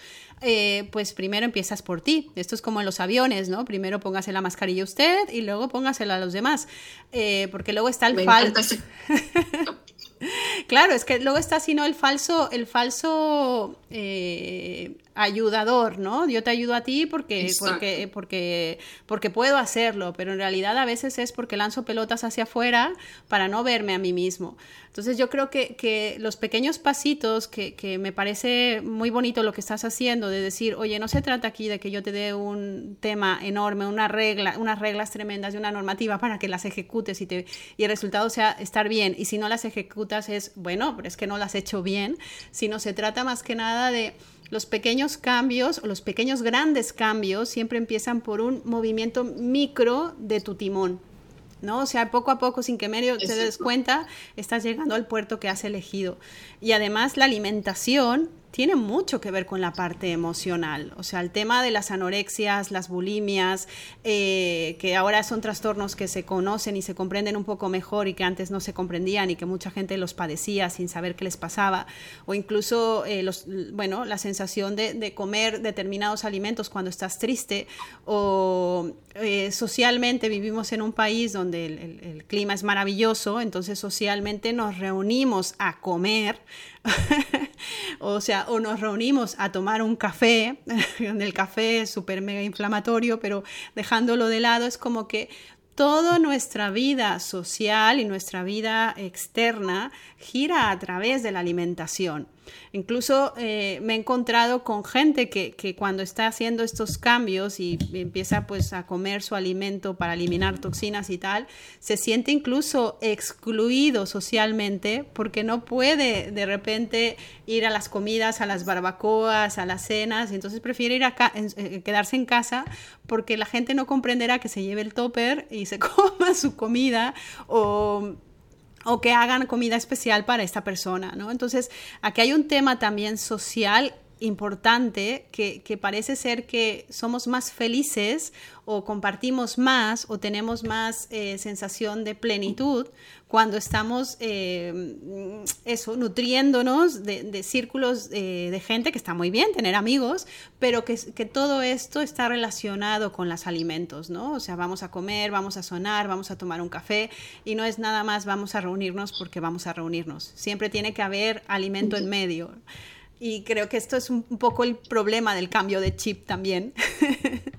pues primero empiezas por ti. Esto es como en los aviones, ¿no? Primero póngase la mascarilla usted y luego póngasela a los demás. porque luego está el falso. claro, es que luego está sino el falso, el falso ayudador, ¿no? Yo te ayudo a ti porque, porque, porque, porque puedo hacerlo, pero en realidad a veces es porque lanzo pelotas hacia afuera para no verme a mí mismo. Entonces yo creo que, que los pequeños pasitos, que, que, me parece muy bonito lo que estás haciendo, de decir, oye, no se trata aquí de que yo te dé un tema enorme, una regla, unas reglas tremendas y una normativa para que las ejecutes y, te, y el resultado sea estar bien. Y si no las ejecutas es, bueno, pero es que no las he hecho bien, sino se trata más que nada de los pequeños cambios o los pequeños grandes cambios siempre empiezan por un movimiento micro de tu timón. ¿no? O sea, poco a poco, sin que medio te des cuenta, estás llegando al puerto que has elegido. Y además la alimentación tiene mucho que ver con la parte emocional. O sea, el tema de las anorexias, las bulimias, eh, que ahora son trastornos que se conocen y se comprenden un poco mejor y que antes no se comprendían y que mucha gente los padecía sin saber qué les pasaba. O incluso, eh, bueno, la sensación de, comer determinados alimentos cuando estás triste. O eh, socialmente vivimos en un país donde el clima es maravilloso, entonces socialmente nos reunimos a comer o sea, o nos reunimos a tomar un café, el café es súper mega inflamatorio, pero dejándolo de lado es como que toda nuestra vida social y nuestra vida externa gira a través de la alimentación. Incluso eh, me he encontrado con gente que, cuando está haciendo estos cambios y empieza pues a comer su alimento para eliminar toxinas y tal, se siente incluso excluido socialmente porque no puede de repente ir a las comidas, a las barbacoas, a las cenas, y entonces prefiere ir a eh, quedarse en casa porque la gente no comprenderá que se lleve el topper y se coma su comida o o que hagan comida especial para esta persona, ¿no? Entonces, aquí hay un tema también social importante que, parece ser que somos más felices o compartimos más o tenemos más eh, sensación de plenitud cuando estamos eh, eso, nutriéndonos de, círculos eh, de gente que está muy bien tener amigos, pero que, que, todo esto está relacionado con los alimentos, ¿no? O sea, vamos a comer, vamos a sonar, vamos a tomar un café y no es nada más vamos a reunirnos porque vamos a reunirnos. Siempre tiene que haber alimento en medio. Y creo que esto es un poco el problema del cambio de chip también.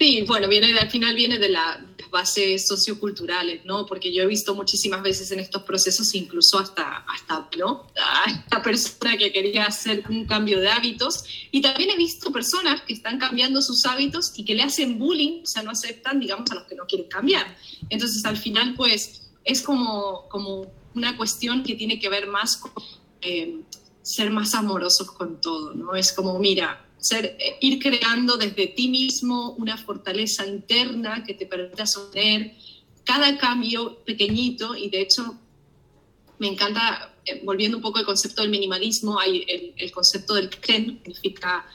Sí, bueno, viene al final viene de las bases socioculturales, ¿no? Porque yo he visto muchísimas veces en estos procesos, incluso hasta, hasta ¿no? A esta persona que quería hacer un cambio de hábitos. Y también he visto personas que están cambiando sus hábitos y que le hacen bullying, o sea, no aceptan, digamos, a los que no quieren cambiar. Entonces, al final, pues, es como, como una cuestión que tiene que ver más con... Eh, ser más amorosos con todo, ¿no? Es como, mira, ser, eh, ir creando desde ti mismo una fortaleza interna que te permita sostener cada cambio pequeñito y de hecho me encanta, eh, volviendo un poco al concepto del minimalismo, hay el, concepto del KREN, que significa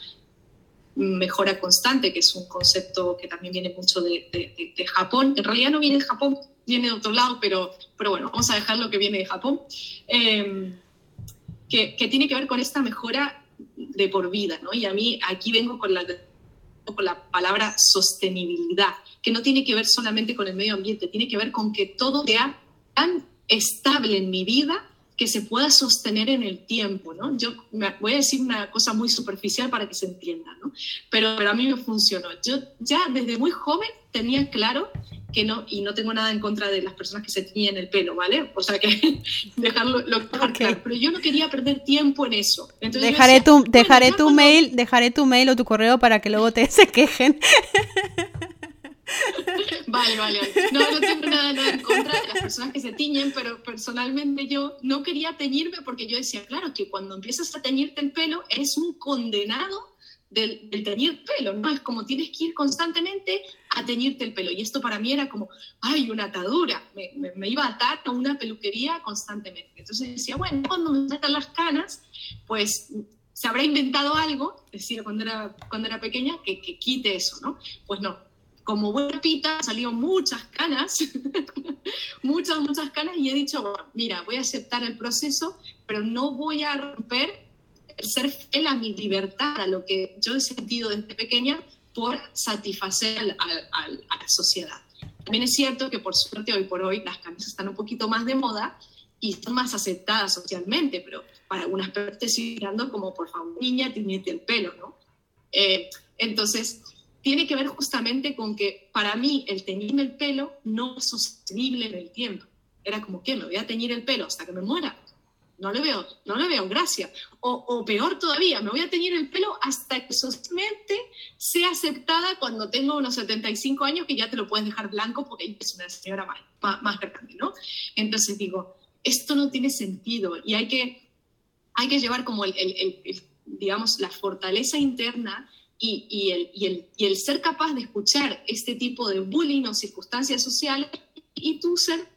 mejora constante, que es un concepto que también viene mucho de, de, Japón. En realidad no viene de Japón, viene de otro lado, pero, pero bueno, vamos a dejar lo que viene de Japón. Eh, que, tiene que ver con esta mejora de por vida, ¿no? Y a mí aquí vengo con la, con la palabra sostenibilidad, que no tiene que ver solamente con el medio ambiente, tiene que ver con que todo sea tan estable en mi vida que se pueda sostener en el tiempo, ¿no? Yo voy a decir una cosa muy superficial para que se entienda, ¿no? Pero, pero a mí me funcionó. Yo ya desde muy joven tenía claro que no, y no tengo nada en contra de las personas que se tiñen el pelo, ¿vale? O sea que dejarlo lo, claro. Pero yo no quería perder tiempo en eso. dejaré tu, dejaré tu mail, dejaré tu mail o tu correo para que luego te se quejen. Vale, Vale, vale, No, no tengo nada, nada, en contra de las personas que se tiñen, pero personalmente yo no quería teñirme porque yo decía, claro, que cuando empiezas a teñirte el pelo eres un condenado del, teñir pelo, ¿no? Es como tienes que ir constantemente a teñirte el pelo. Y esto para mí era como, ay, una atadura. Me, iba a atar a una peluquería constantemente. Entonces decía, bueno, cuando me sacan las canas, pues se habrá inventado algo, decía cuando era, cuando era pequeña, que, que quite eso, ¿no? Pues no, como buena pita, salieron muchas canas, muchas, muchas canas, y he dicho, mira, voy a aceptar el proceso, pero no voy a romper el ser fiel a mi libertad, a lo que yo he sentido desde pequeña por satisfacer a la sociedad. También es cierto que por suerte hoy por hoy las canas están un poquito más de moda y son más aceptadas socialmente, pero para algunas personas estoy mirando como, por favor, niña, tiñete el pelo, ¿no? Eh, entonces, tiene que ver justamente con que para mí el teñirme el pelo no es sostenible en el tiempo. Era como que me voy a teñir el pelo hasta que me muera. No le veo, no le veo gracia. O, peor todavía, me voy a teñir el pelo hasta que socialmente sea aceptada cuando tengo unos 75 años que ya te lo puedes dejar blanco porque es una señora más, más, grande, ¿no? Entonces digo, esto no tiene sentido y hay que, hay que llevar como el, el digamos, la fortaleza interna y, el, y, el, y, el, ser capaz de escuchar este tipo de bullying o circunstancias sociales y tú ser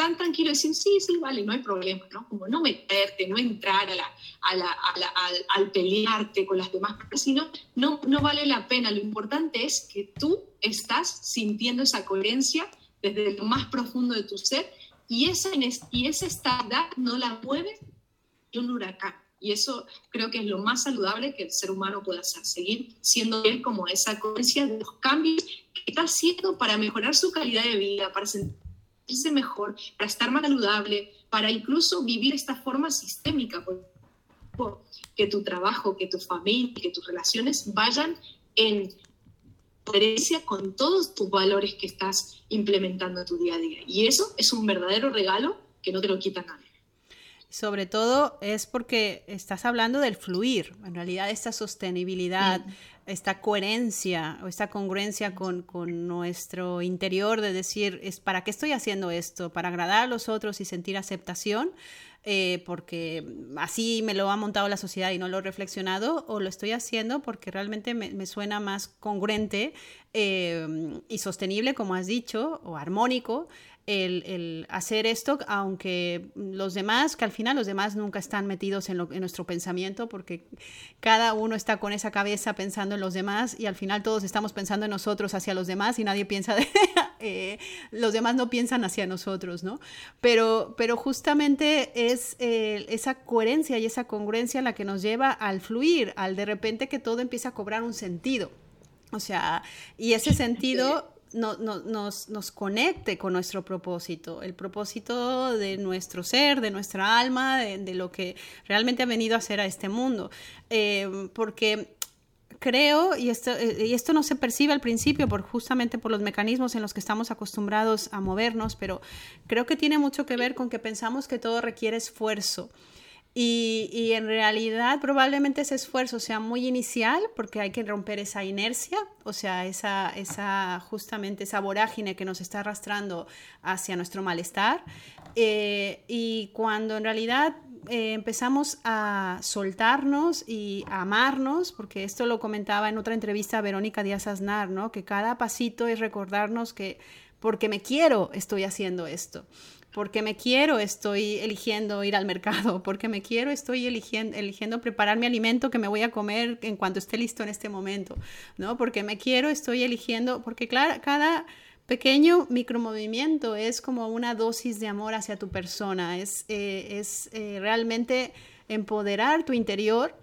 tan tranquilo decir, sí, sí, vale, no hay problema, ¿no? Como no meterte, no entrar a la, a la, al, pelearte con las demás personas, no, no vale la pena. Lo importante es que tú estás sintiendo esa coherencia desde lo más profundo de tu ser y esa, y esa estabilidad no la mueve un huracán. Y eso creo que es lo más saludable que el ser humano pueda seguir siendo él como esa conciencia de los cambios que está haciendo para mejorar su calidad de vida, para sentirse mejor, para estar más saludable, para incluso vivir esta forma sistémica, que tu trabajo, que tu familia, que tus relaciones vayan en coherencia con todos tus valores que estás implementando en tu día a día. Y eso es un verdadero regalo que no te lo quita nadie. Sobre todo es porque estás hablando del fluir, en realidad esta sostenibilidad, esta coherencia o esta congruencia con, con, nuestro interior de decir, es ¿para qué estoy haciendo esto? ¿Para agradar a los otros y sentir aceptación? Eh, porque así me lo ha montado la sociedad y no lo he reflexionado, o lo estoy haciendo porque realmente me, me suena más congruente eh, y sostenible, como has dicho, o armónico, el, hacer esto, aunque los demás, que al final los demás nunca están metidos en, nuestro pensamiento, porque cada uno está con esa cabeza pensando en los demás y al final todos estamos pensando en nosotros hacia los demás y nadie piensa de... Eh, los demás no piensan hacia nosotros, ¿no? Pero, pero justamente es eh, esa coherencia y esa congruencia la que nos lleva al fluir, al de repente que todo empieza a cobrar un sentido. O sea, y ese sentido no, nos, nos, conecte con nuestro propósito, el propósito de nuestro ser, de nuestra alma, de, lo que realmente ha venido a hacer a este mundo. Eh, porque creo, y esto, eh, y esto no se percibe al principio por, justamente por los mecanismos en los que estamos acostumbrados a movernos, pero creo que tiene mucho que ver con que pensamos que todo requiere esfuerzo. Y, en realidad probablemente ese esfuerzo sea muy inicial porque hay que romper esa inercia, o sea, esa, esa justamente esa vorágine que nos está arrastrando hacia nuestro malestar. Eh, y cuando en realidad eh, empezamos a soltarnos y a amarnos, porque esto lo comentaba en otra entrevista Verónica Díaz Aznar, ¿no? que cada pasito es recordarnos que porque me quiero estoy haciendo esto porque me quiero estoy eligiendo ir al mercado, porque me quiero estoy eligiendo, eligiendo preparar mi alimento que me voy a comer en cuanto esté listo en este momento, ¿no? Porque me quiero estoy eligiendo, porque claro, cada pequeño micromovimiento es como una dosis de amor hacia tu persona, es, eh, es eh, realmente empoderar tu interior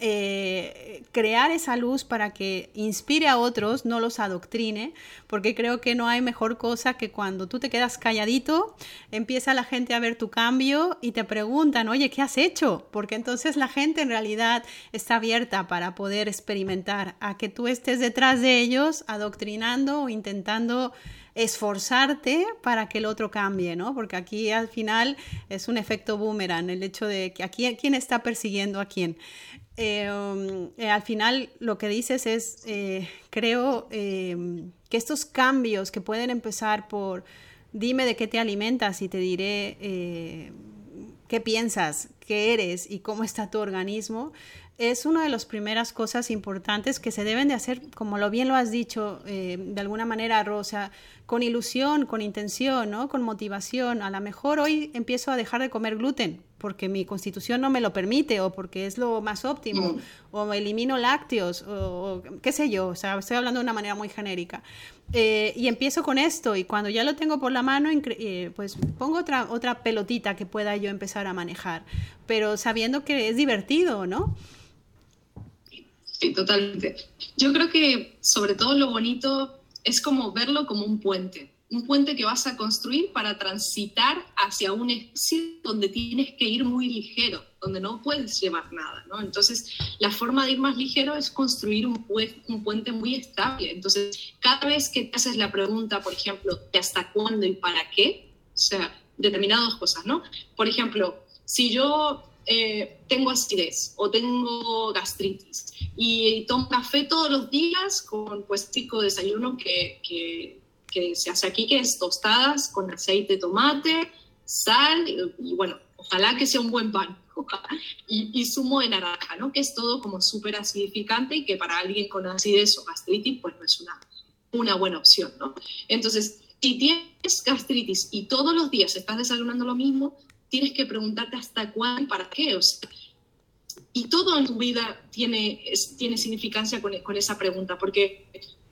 eh, crear esa luz para que inspire a otros, no los adoctrine, porque creo que no hay mejor cosa que cuando tú te quedas calladito, empieza la gente a ver tu cambio y te preguntan, oye, ¿qué has hecho? Porque entonces la gente en realidad está abierta para poder experimentar, a que tú estés detrás de ellos adoctrinando o intentando esforzarte para que el otro cambie, ¿no? Porque aquí al final es un efecto boomerang, el hecho de que aquí quién está persiguiendo a quién. Eh, um, eh, al final lo que dices es, eh, creo que estos cambios que pueden empezar por, dime de qué te alimentas y te diré qué piensas, qué eres y cómo está tu organismo, es una de las primeras cosas importantes que se deben de hacer, como lo bien lo has dicho, de alguna manera, Rosa, con ilusión, con intención, ¿no? con motivación. A lo mejor hoy empiezo a dejar de comer gluten porque mi constitución no me lo permite o porque es lo más óptimo mm. o elimino lácteos o, qué sé yo. O sea, estoy hablando de una manera muy genérica. Eh, y empiezo con esto y cuando ya lo tengo por la mano, eh, pues pongo otra, otra pelotita que pueda yo empezar a manejar, pero sabiendo que es divertido, ¿no? Sí, totalmente. Yo creo que sobre todo lo bonito es como verlo como un puente, un puente que vas a construir para transitar hacia un espacio donde tienes que ir muy ligero, donde no puedes llevar nada, ¿no? Entonces, la forma de ir más ligero es construir un, un puente muy estable. Entonces, cada vez que te haces la pregunta, por ejemplo, de hasta cuándo y para qué, o sea, determinadas cosas, ¿no? Por ejemplo, si yo eh, tengo acidez o tengo gastritis y tomo café todos los días con pues tipo desayuno que, que, se hace aquí, que es tostadas con aceite de tomate, sal y, bueno, ojalá que sea un buen pan. Y, y, zumo de naranja, ¿no? Que es todo como súper acidificante y que para alguien con acidez o gastritis, pues no es una, una buena opción, ¿no? Entonces, si tienes gastritis y todos los días estás desayunando lo mismo, tienes que preguntarte hasta cuándo y para qué. O sea, y todo en tu vida tiene, tiene significancia con, con, esa pregunta, porque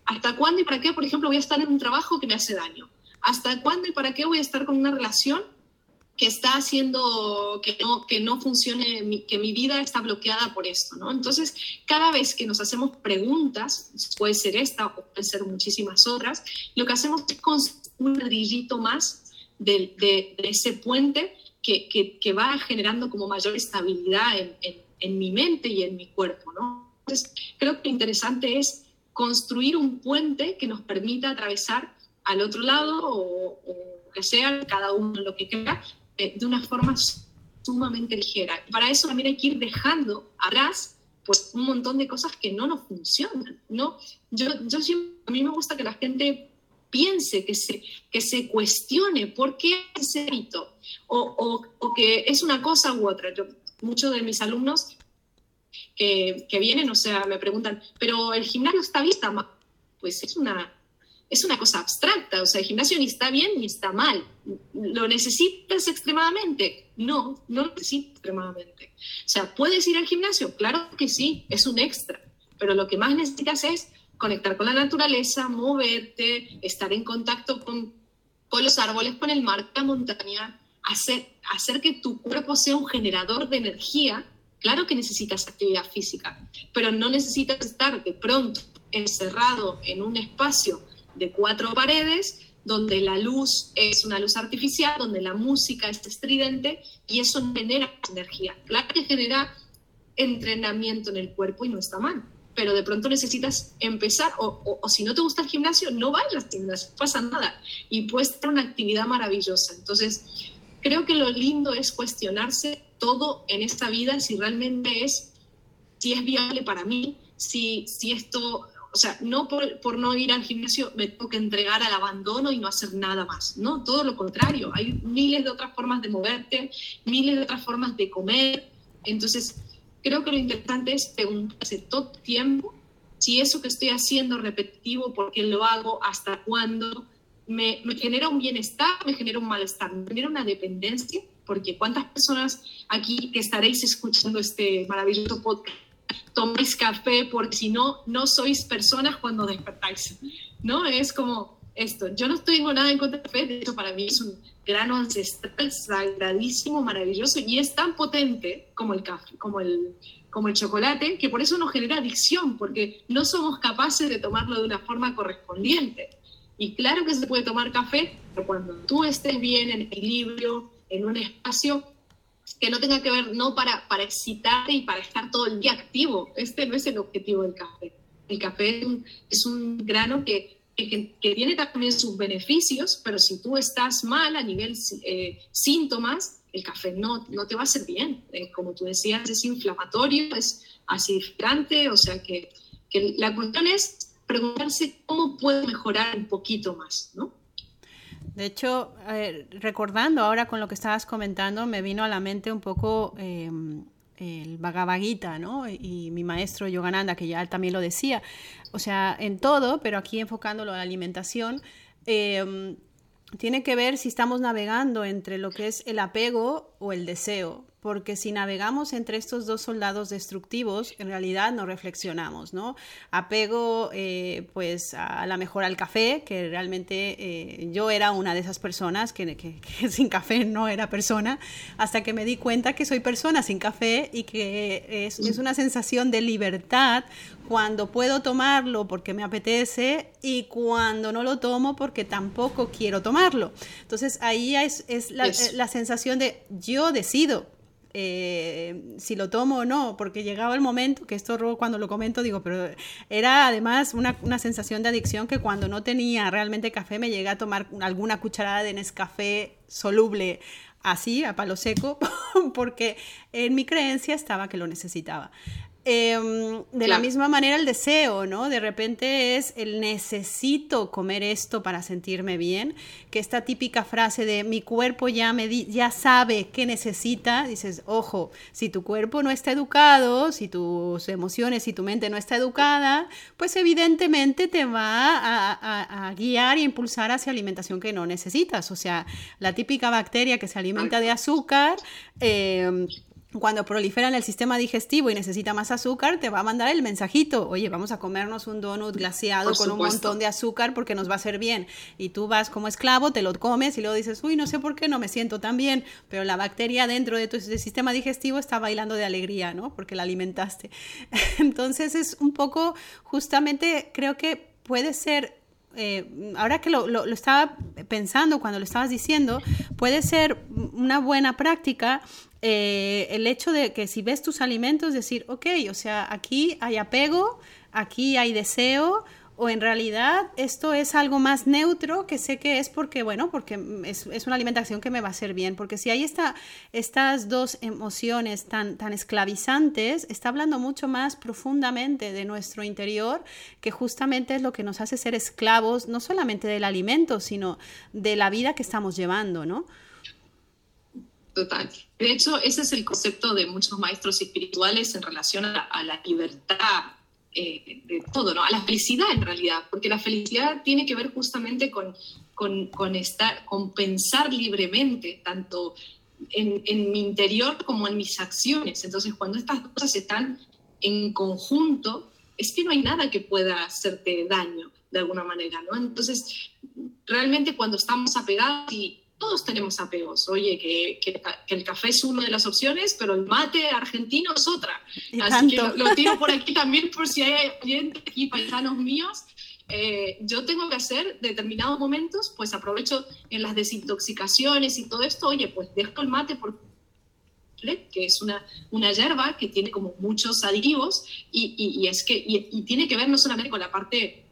¿hasta cuándo y para qué, por ejemplo, voy a estar en un trabajo que me hace daño? ¿Hasta cuándo y para qué voy a estar con una relación que está haciendo que no, que no funcione, que mi vida está bloqueada por esto? ¿no? Entonces, cada vez que nos hacemos preguntas, puede ser esta o puede ser muchísimas otras, lo que hacemos es construir un ladrillito más de, de, de ese puente que, va generando como mayor estabilidad en, mi mente y en mi cuerpo, ¿no? Entonces, creo que lo interesante es construir un puente que nos permita atravesar al otro lado o, que sea, cada uno lo que crea, eh, de una forma sumamente ligera. Para eso también hay que ir dejando atrás pues un montón de cosas que no nos funcionan, ¿no? Yo, yo siempre, a mí me gusta que la gente piense, que se, que se cuestione por qué ese hábito o, o, que es una cosa u otra. Yo, muchos de mis alumnos que, que, vienen, o sea, me preguntan, pero el gimnasio está bien, está mal. Pues es una, es una cosa abstracta, o sea, el gimnasio ni está bien ni está mal. ¿Lo necesitas extremadamente? No, no lo necesitas extremadamente. O sea, ¿puedes ir al gimnasio? Claro que sí, es un extra, pero lo que más necesitas es conectar con la naturaleza, moverte, estar en contacto con, con los árboles, con el mar, la montaña, hacer, hacer que tu cuerpo sea un generador de energía. Claro que necesitas actividad física, pero no necesitas estar de pronto encerrado en un espacio de cuatro paredes donde la luz es una luz artificial, donde la música es estridente y eso genera energía. Claro que genera entrenamiento en el cuerpo y no está mal pero de pronto necesitas empezar, o, si no te gusta el gimnasio, no vayas al gimnasio, pasa nada, y puede ser una actividad maravillosa. Entonces, creo que lo lindo es cuestionarse todo en esta vida, si realmente es, si es viable para mí, si, si esto, o sea, no por, por no ir al gimnasio me tengo que entregar al abandono y no hacer nada más, no, todo lo contrario, hay miles de otras formas de moverte, miles de otras formas de comer, entonces Creo que lo interesante es preguntarse todo tiempo si eso que estoy haciendo repetitivo, por qué lo hago, hasta cuándo, me, me, genera un bienestar, me genera un malestar, me genera una dependencia, porque cuántas personas aquí que estaréis escuchando este maravilloso podcast tomáis café porque si no, no sois personas cuando despertáis, ¿no? Es como esto, yo no tengo nada en contra del café, de hecho para mí es un grano ancestral sagradísimo, maravilloso y es tan potente como el café, como el, como el chocolate, que por eso nos genera adicción, porque no somos capaces de tomarlo de una forma correspondiente. Y claro que se puede tomar café, pero cuando tú estés bien, en equilibrio, en un espacio que no tenga que ver, no para, para excitarte y para estar todo el día activo. Este no es el objetivo del café. El café es un grano que que, tiene también sus beneficios, pero si tú estás mal a nivel eh, síntomas, el café no, no te va a hacer bien. Eh, como tú decías, es inflamatorio, es acidificante, o sea que, que la cuestión es preguntarse cómo puede mejorar un poquito más, ¿no? De hecho, recordando ahora con lo que estabas comentando, me vino a la mente un poco em, el Bhagavad ¿no? Y mi maestro Yogananda, que ya también lo decía. O sea, en todo, pero aquí enfocándolo a la alimentación, em, tiene que ver si estamos navegando entre lo que es el apego o el deseo porque si navegamos entre estos dos soldados destructivos, en realidad no reflexionamos, ¿no? Apego, eh, pues, a la mejor al café, que realmente eh, yo era una de esas personas que, que, sin café no era persona, hasta que me di cuenta que soy persona sin café y que es, es una sensación de libertad cuando puedo tomarlo porque me apetece y cuando no lo tomo porque tampoco quiero tomarlo. Entonces ahí es, es la, la sensación de yo decido eh, si lo tomo o no, porque llegaba el momento, que esto cuando lo comento digo, pero era además una, una, sensación de adicción que cuando no tenía realmente café me llegué a tomar alguna cucharada de Nescafé soluble así, a palo seco, porque en mi creencia estaba que lo necesitaba. Em, de la misma manera el deseo, ¿no? De repente es el necesito comer esto para sentirme bien, que esta típica frase de mi cuerpo ya, me ya sabe qué necesita, dices, ojo, si tu cuerpo no está educado, si tus emociones y tu mente no está educada, pues evidentemente te va a, guiar y impulsar hacia alimentación que no necesitas. O sea, la típica bacteria que se alimenta de azúcar, eh, cuando prolifera en el sistema digestivo y necesita más azúcar, te va a mandar el mensajito, oye, vamos a comernos un donut glaseado con un montón de azúcar porque nos va a hacer bien. Y tú vas como esclavo, te lo comes y luego dices, uy, no sé por qué no me siento tan bien, pero la bacteria dentro de tu sistema digestivo está bailando de alegría, ¿no? Porque la alimentaste. Entonces es un poco, justamente, creo que puede ser eh, ahora que lo, lo, estaba pensando cuando lo estabas diciendo, puede ser una buena práctica eh, el hecho de que si ves tus alimentos, decir, ok, o sea, aquí hay apego, aquí hay deseo, o en realidad esto es algo más neutro que sé que es porque, bueno, porque es, es una alimentación que me va a hacer bien, porque si hay esta, estas dos emociones tan, tan esclavizantes, está hablando mucho más profundamente de nuestro interior, que justamente es lo que nos hace ser esclavos, no solamente del alimento, sino de la vida que estamos llevando, ¿no? Total. De hecho, ese es el concepto de muchos maestros espirituales en relación a, la libertad eh, de todo, ¿no? A la felicidad en realidad, porque la felicidad tiene que ver justamente con, con, estar, con pensar libremente, tanto en, en, mi interior como en mis acciones. Entonces, cuando estas cosas están en conjunto, es que no hay nada que pueda hacerte daño de alguna manera, ¿no? Entonces, realmente cuando estamos apegados y todos tenemos apegos. Oye, que, que, el café es una de las opciones, pero el mate argentino es otra. Así que lo, tiro por aquí también por si hay oyentes aquí, paisanos míos. Eh, yo tengo que hacer determinados momentos, pues aprovecho en las desintoxicaciones y todo esto, oye, pues dejo el mate por que es una, una hierba que tiene como muchos aditivos y, y, es que y, tiene que ver no solamente con la parte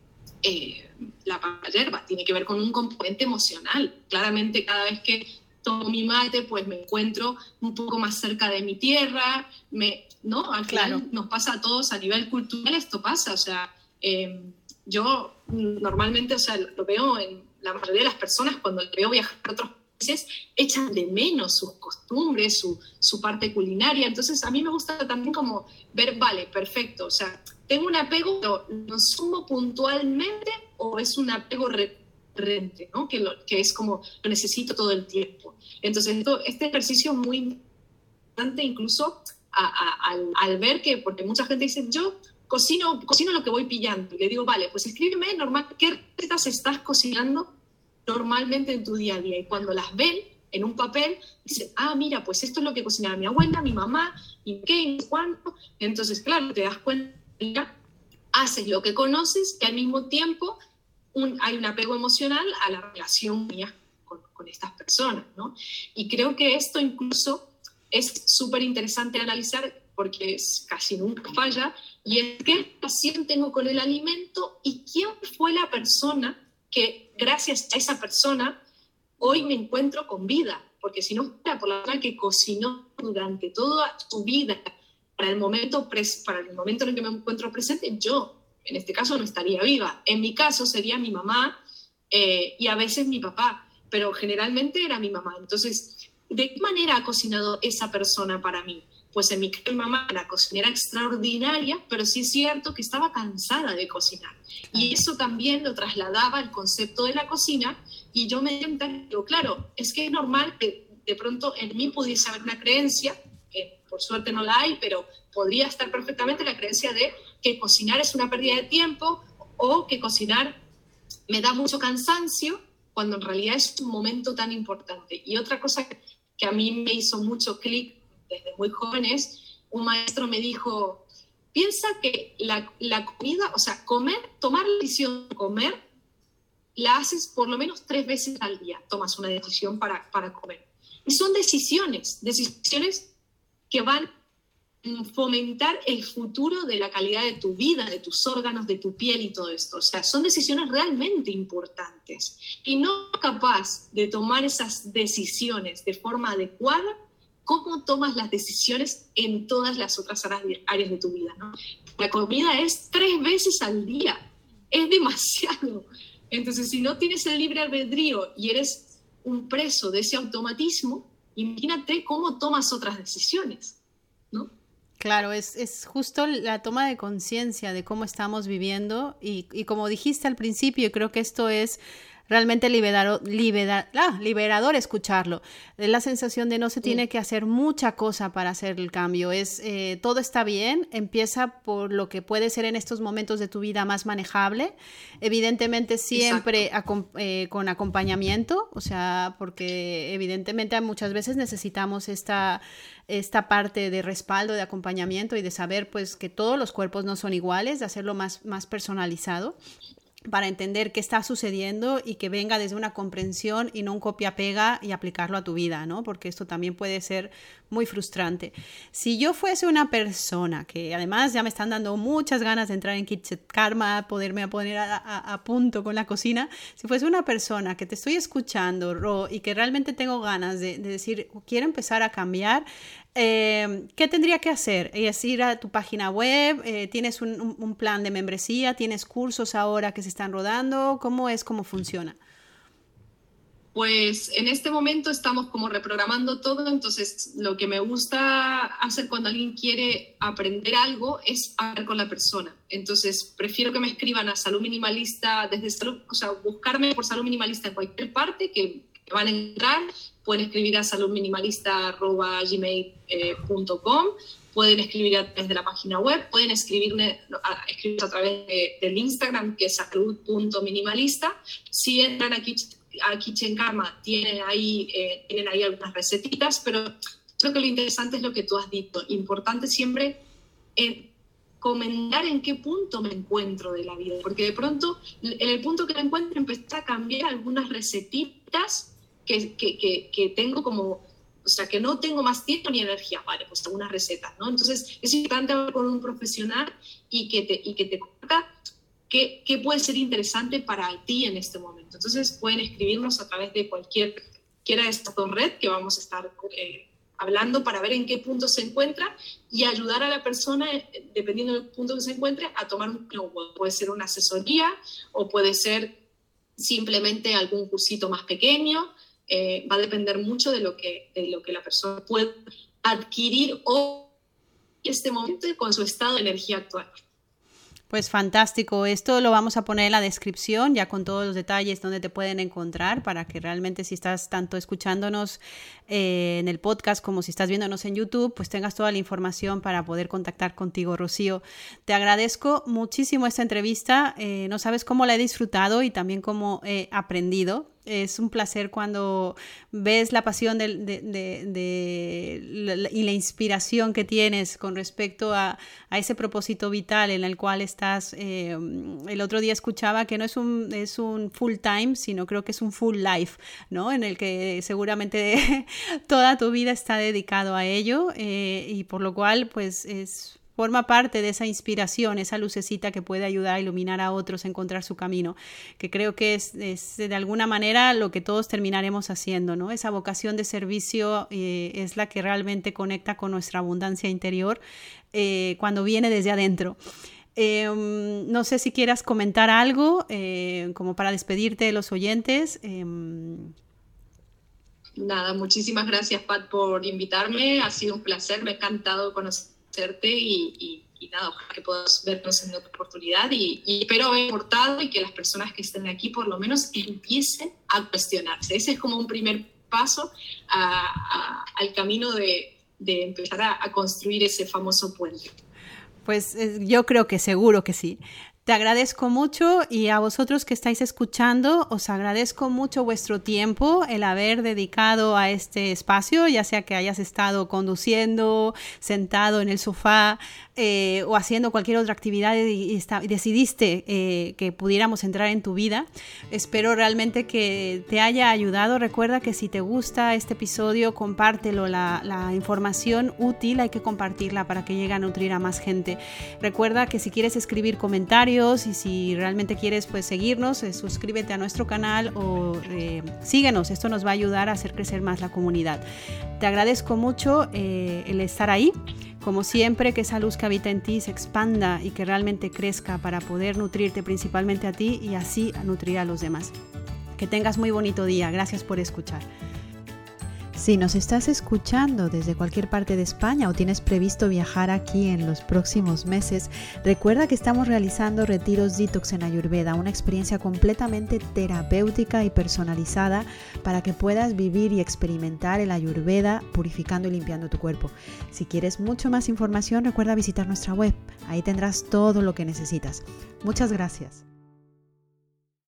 eh, la hierba, tiene que ver con un componente emocional. Claramente cada vez que tomo mi mate, pues me encuentro un poco más cerca de mi tierra, me, ¿no? Al final nos pasa a todos a nivel cultural, esto pasa, o sea, em, yo normalmente, o sea, lo veo en la mayoría de las personas cuando veo viajar a otros países, echan de menos sus costumbres, su, su parte culinaria, entonces a mí me gusta también como ver, vale, perfecto, o sea, tengo un apego, lo consumo puntualmente o es un apego recurrente, ¿no? que, que es como lo necesito todo el tiempo. Entonces, esto, este ejercicio es muy importante incluso al, ver que, porque mucha gente dice, yo cocino, cocino lo que voy pillando. Y le digo, vale, pues escríbeme normal, qué recetas estás cocinando normalmente en tu día a día. Y cuando las ven en un papel, dicen, ah, mira, pues esto es lo que cocinaba mi abuela, mi mamá, y qué, y cuánto. Entonces, claro, te das cuenta haces lo que conoces y al mismo tiempo hay un apego emocional a la relación mía con, estas personas, ¿no? Y creo que esto incluso es súper interesante analizar porque es, casi nunca falla, y es qué relación tengo con el alimento y quién fue la persona que gracias a esa persona hoy me encuentro con vida, porque si no fuera por la persona que cocinó durante toda su vida para el momento, para el momento en el que me encuentro presente, yo en este caso no estaría viva. En mi caso sería mi mamá eh, y a veces mi papá, pero generalmente era mi mamá. Entonces, ¿de qué manera ha cocinado esa persona para mí? Pues en mi mamá era cocinera extraordinaria, pero sí es cierto que estaba cansada de cocinar. Y eso también lo trasladaba al concepto de la cocina y yo me digo, claro, es que es normal que de pronto en mí pudiese haber una creencia, que por suerte no la hay, pero podría estar perfectamente la creencia de que cocinar es una pérdida de tiempo o que cocinar me da mucho cansancio cuando en realidad es un momento tan importante. Y otra cosa que a mí me hizo mucho clic desde muy jóvenes, un maestro me dijo, piensa que la, comida, o sea, comer, tomar la decisión de comer, la haces por lo menos tres veces al día, tomas una decisión para, para comer. Y son decisiones, decisiones que van fomentar el futuro de la calidad de tu vida, de tus órganos, de tu piel y todo esto. O sea, son decisiones realmente importantes. Y no capaz de tomar esas decisiones de forma adecuada, ¿cómo tomas las decisiones en todas las otras áreas de tu vida? La comida es tres veces al día. Es demasiado. Entonces, si no tienes el libre albedrío y eres un preso de ese automatismo, imagínate cómo tomas otras decisiones. Claro, es, es justo la toma de conciencia de cómo estamos viviendo y, y como dijiste al principio, creo que esto es realmente liberador, ah, liberador escucharlo. La sensación de no se tiene que hacer mucha cosa para hacer el cambio. Es eh, todo está bien, empieza por lo que puede ser en estos momentos de tu vida más manejable. Evidentemente siempre eh, con acompañamiento, o sea, porque evidentemente muchas veces necesitamos esta esta parte de respaldo, de acompañamiento y de saber pues que todos los cuerpos no son iguales, de hacerlo más, más personalizado para entender qué está sucediendo y que venga desde una comprensión y no un copia-pega y aplicarlo a tu vida, ¿no? Porque esto también puede ser muy frustrante. Si yo fuese una persona, que además ya me están dando muchas ganas de entrar en Kitchen Karma, poderme poner a, punto con la cocina, si fuese una persona que te estoy escuchando, Ro, y que realmente tengo ganas de decir, quiero empezar a cambiar, eh, ¿Qué tendría que hacer? Es ir a tu página web, eh, tienes un, plan de membresía, tienes cursos ahora que se están rodando, ¿cómo es, cómo funciona? Pues en este momento estamos como reprogramando todo, entonces lo que me gusta hacer cuando alguien quiere aprender algo es hablar con la persona. Entonces prefiero que me escriban a Salud Minimalista desde salud, o sea, buscarme por Salud Minimalista en cualquier parte que van a entrar pueden escribir a saludminimalista.gmail.com, pueden escribir a través de la página web, pueden escribirme a, escribir a través del Instagram, que es salud.minimalista. Si entran aquí a Kitchen Karma, tienen ahí, eh, tienen ahí algunas recetitas, pero creo que lo interesante es lo que tú has dicho. Importante siempre en comentar en qué punto me encuentro de la vida, porque de pronto en el punto que me encuentro empezar a cambiar algunas recetitas que, que, que, tengo como, o sea, que no tengo más tiempo ni energía, vale, pues algunas recetas, ¿no? Entonces es importante hablar con un profesional y que te, y que te cuenta qué, qué puede ser interesante para ti en este momento. Entonces pueden escribirnos a través de cualquier quiera dos redes que vamos a estar eh, hablando para ver en qué punto se encuentra y ayudar a la persona, eh, dependiendo del punto que se encuentre, a tomar un Puede ser una asesoría o puede ser simplemente algún cursito más pequeño. Eh, va a depender mucho de lo, que, de lo que la persona puede adquirir hoy en este momento con su estado de energía actual. Pues fantástico, esto lo vamos a poner en la descripción ya con todos los detalles donde te pueden encontrar para que realmente si estás tanto escuchándonos eh, en el podcast como si estás viéndonos en YouTube, pues tengas toda la información para poder contactar contigo, Rocío. Te agradezco muchísimo esta entrevista, eh, no sabes cómo la he disfrutado y también cómo he aprendido es un placer cuando ves la pasión de, y la inspiración que tienes con respecto a, ese propósito vital en el cual estás. Eh, el otro día escuchaba que no es un, es un full time, sino creo que es un full life, ¿no? En el que seguramente toda tu vida está dedicado a ello eh, y por lo cual pues es forma parte de esa inspiración, esa lucecita que puede ayudar a iluminar a otros a encontrar su camino, que creo que es, de alguna manera lo que todos terminaremos haciendo, ¿no? Esa vocación de servicio eh, es la que realmente conecta con nuestra abundancia interior eh, cuando viene desde adentro. Em, no sé si quieras comentar algo eh, como para despedirte de los oyentes. Em. Nada, muchísimas gracias Pat por invitarme, ha sido un placer, me ha encantado y, nada, ojalá que puedas vernos en otra oportunidad y, espero haber aportado y que las personas que estén aquí por lo menos empiecen a cuestionarse. Ese es como un primer paso al camino de, empezar a construir ese famoso puente. Pues eh, yo creo que seguro que sí. Te agradezco mucho y a vosotros que estáis escuchando, os agradezco mucho vuestro tiempo, el haber dedicado a este espacio, ya sea que hayas estado conduciendo, sentado en el sofá eh, o haciendo cualquier otra actividad y, decidiste eh, que pudiéramos entrar en tu vida. Espero realmente que te haya ayudado. Recuerda que si te gusta este episodio, compártelo. La, la información útil hay que compartirla para que llegue a nutrir a más gente. Recuerda que si quieres escribir comentarios, y si realmente quieres pues seguirnos, eh, suscríbete a nuestro canal o eh, síguenos, esto nos va a ayudar a hacer crecer más la comunidad. Te agradezco mucho eh, el estar ahí. Como siempre, que esa luz que habita en ti se expanda y que realmente crezca para poder nutrirte principalmente a ti y así nutrir a los demás. Que tengas muy bonito día. Gracias por escuchar. Si nos estás escuchando desde cualquier parte de España o tienes previsto viajar aquí en los próximos meses, recuerda que estamos realizando retiros detox en Ayurveda, una experiencia completamente terapéutica y personalizada para que puedas vivir y experimentar el Ayurveda purificando y limpiando tu cuerpo. Si quieres mucho más información, recuerda visitar nuestra web. Ahí tendrás todo lo que necesitas. Muchas gracias.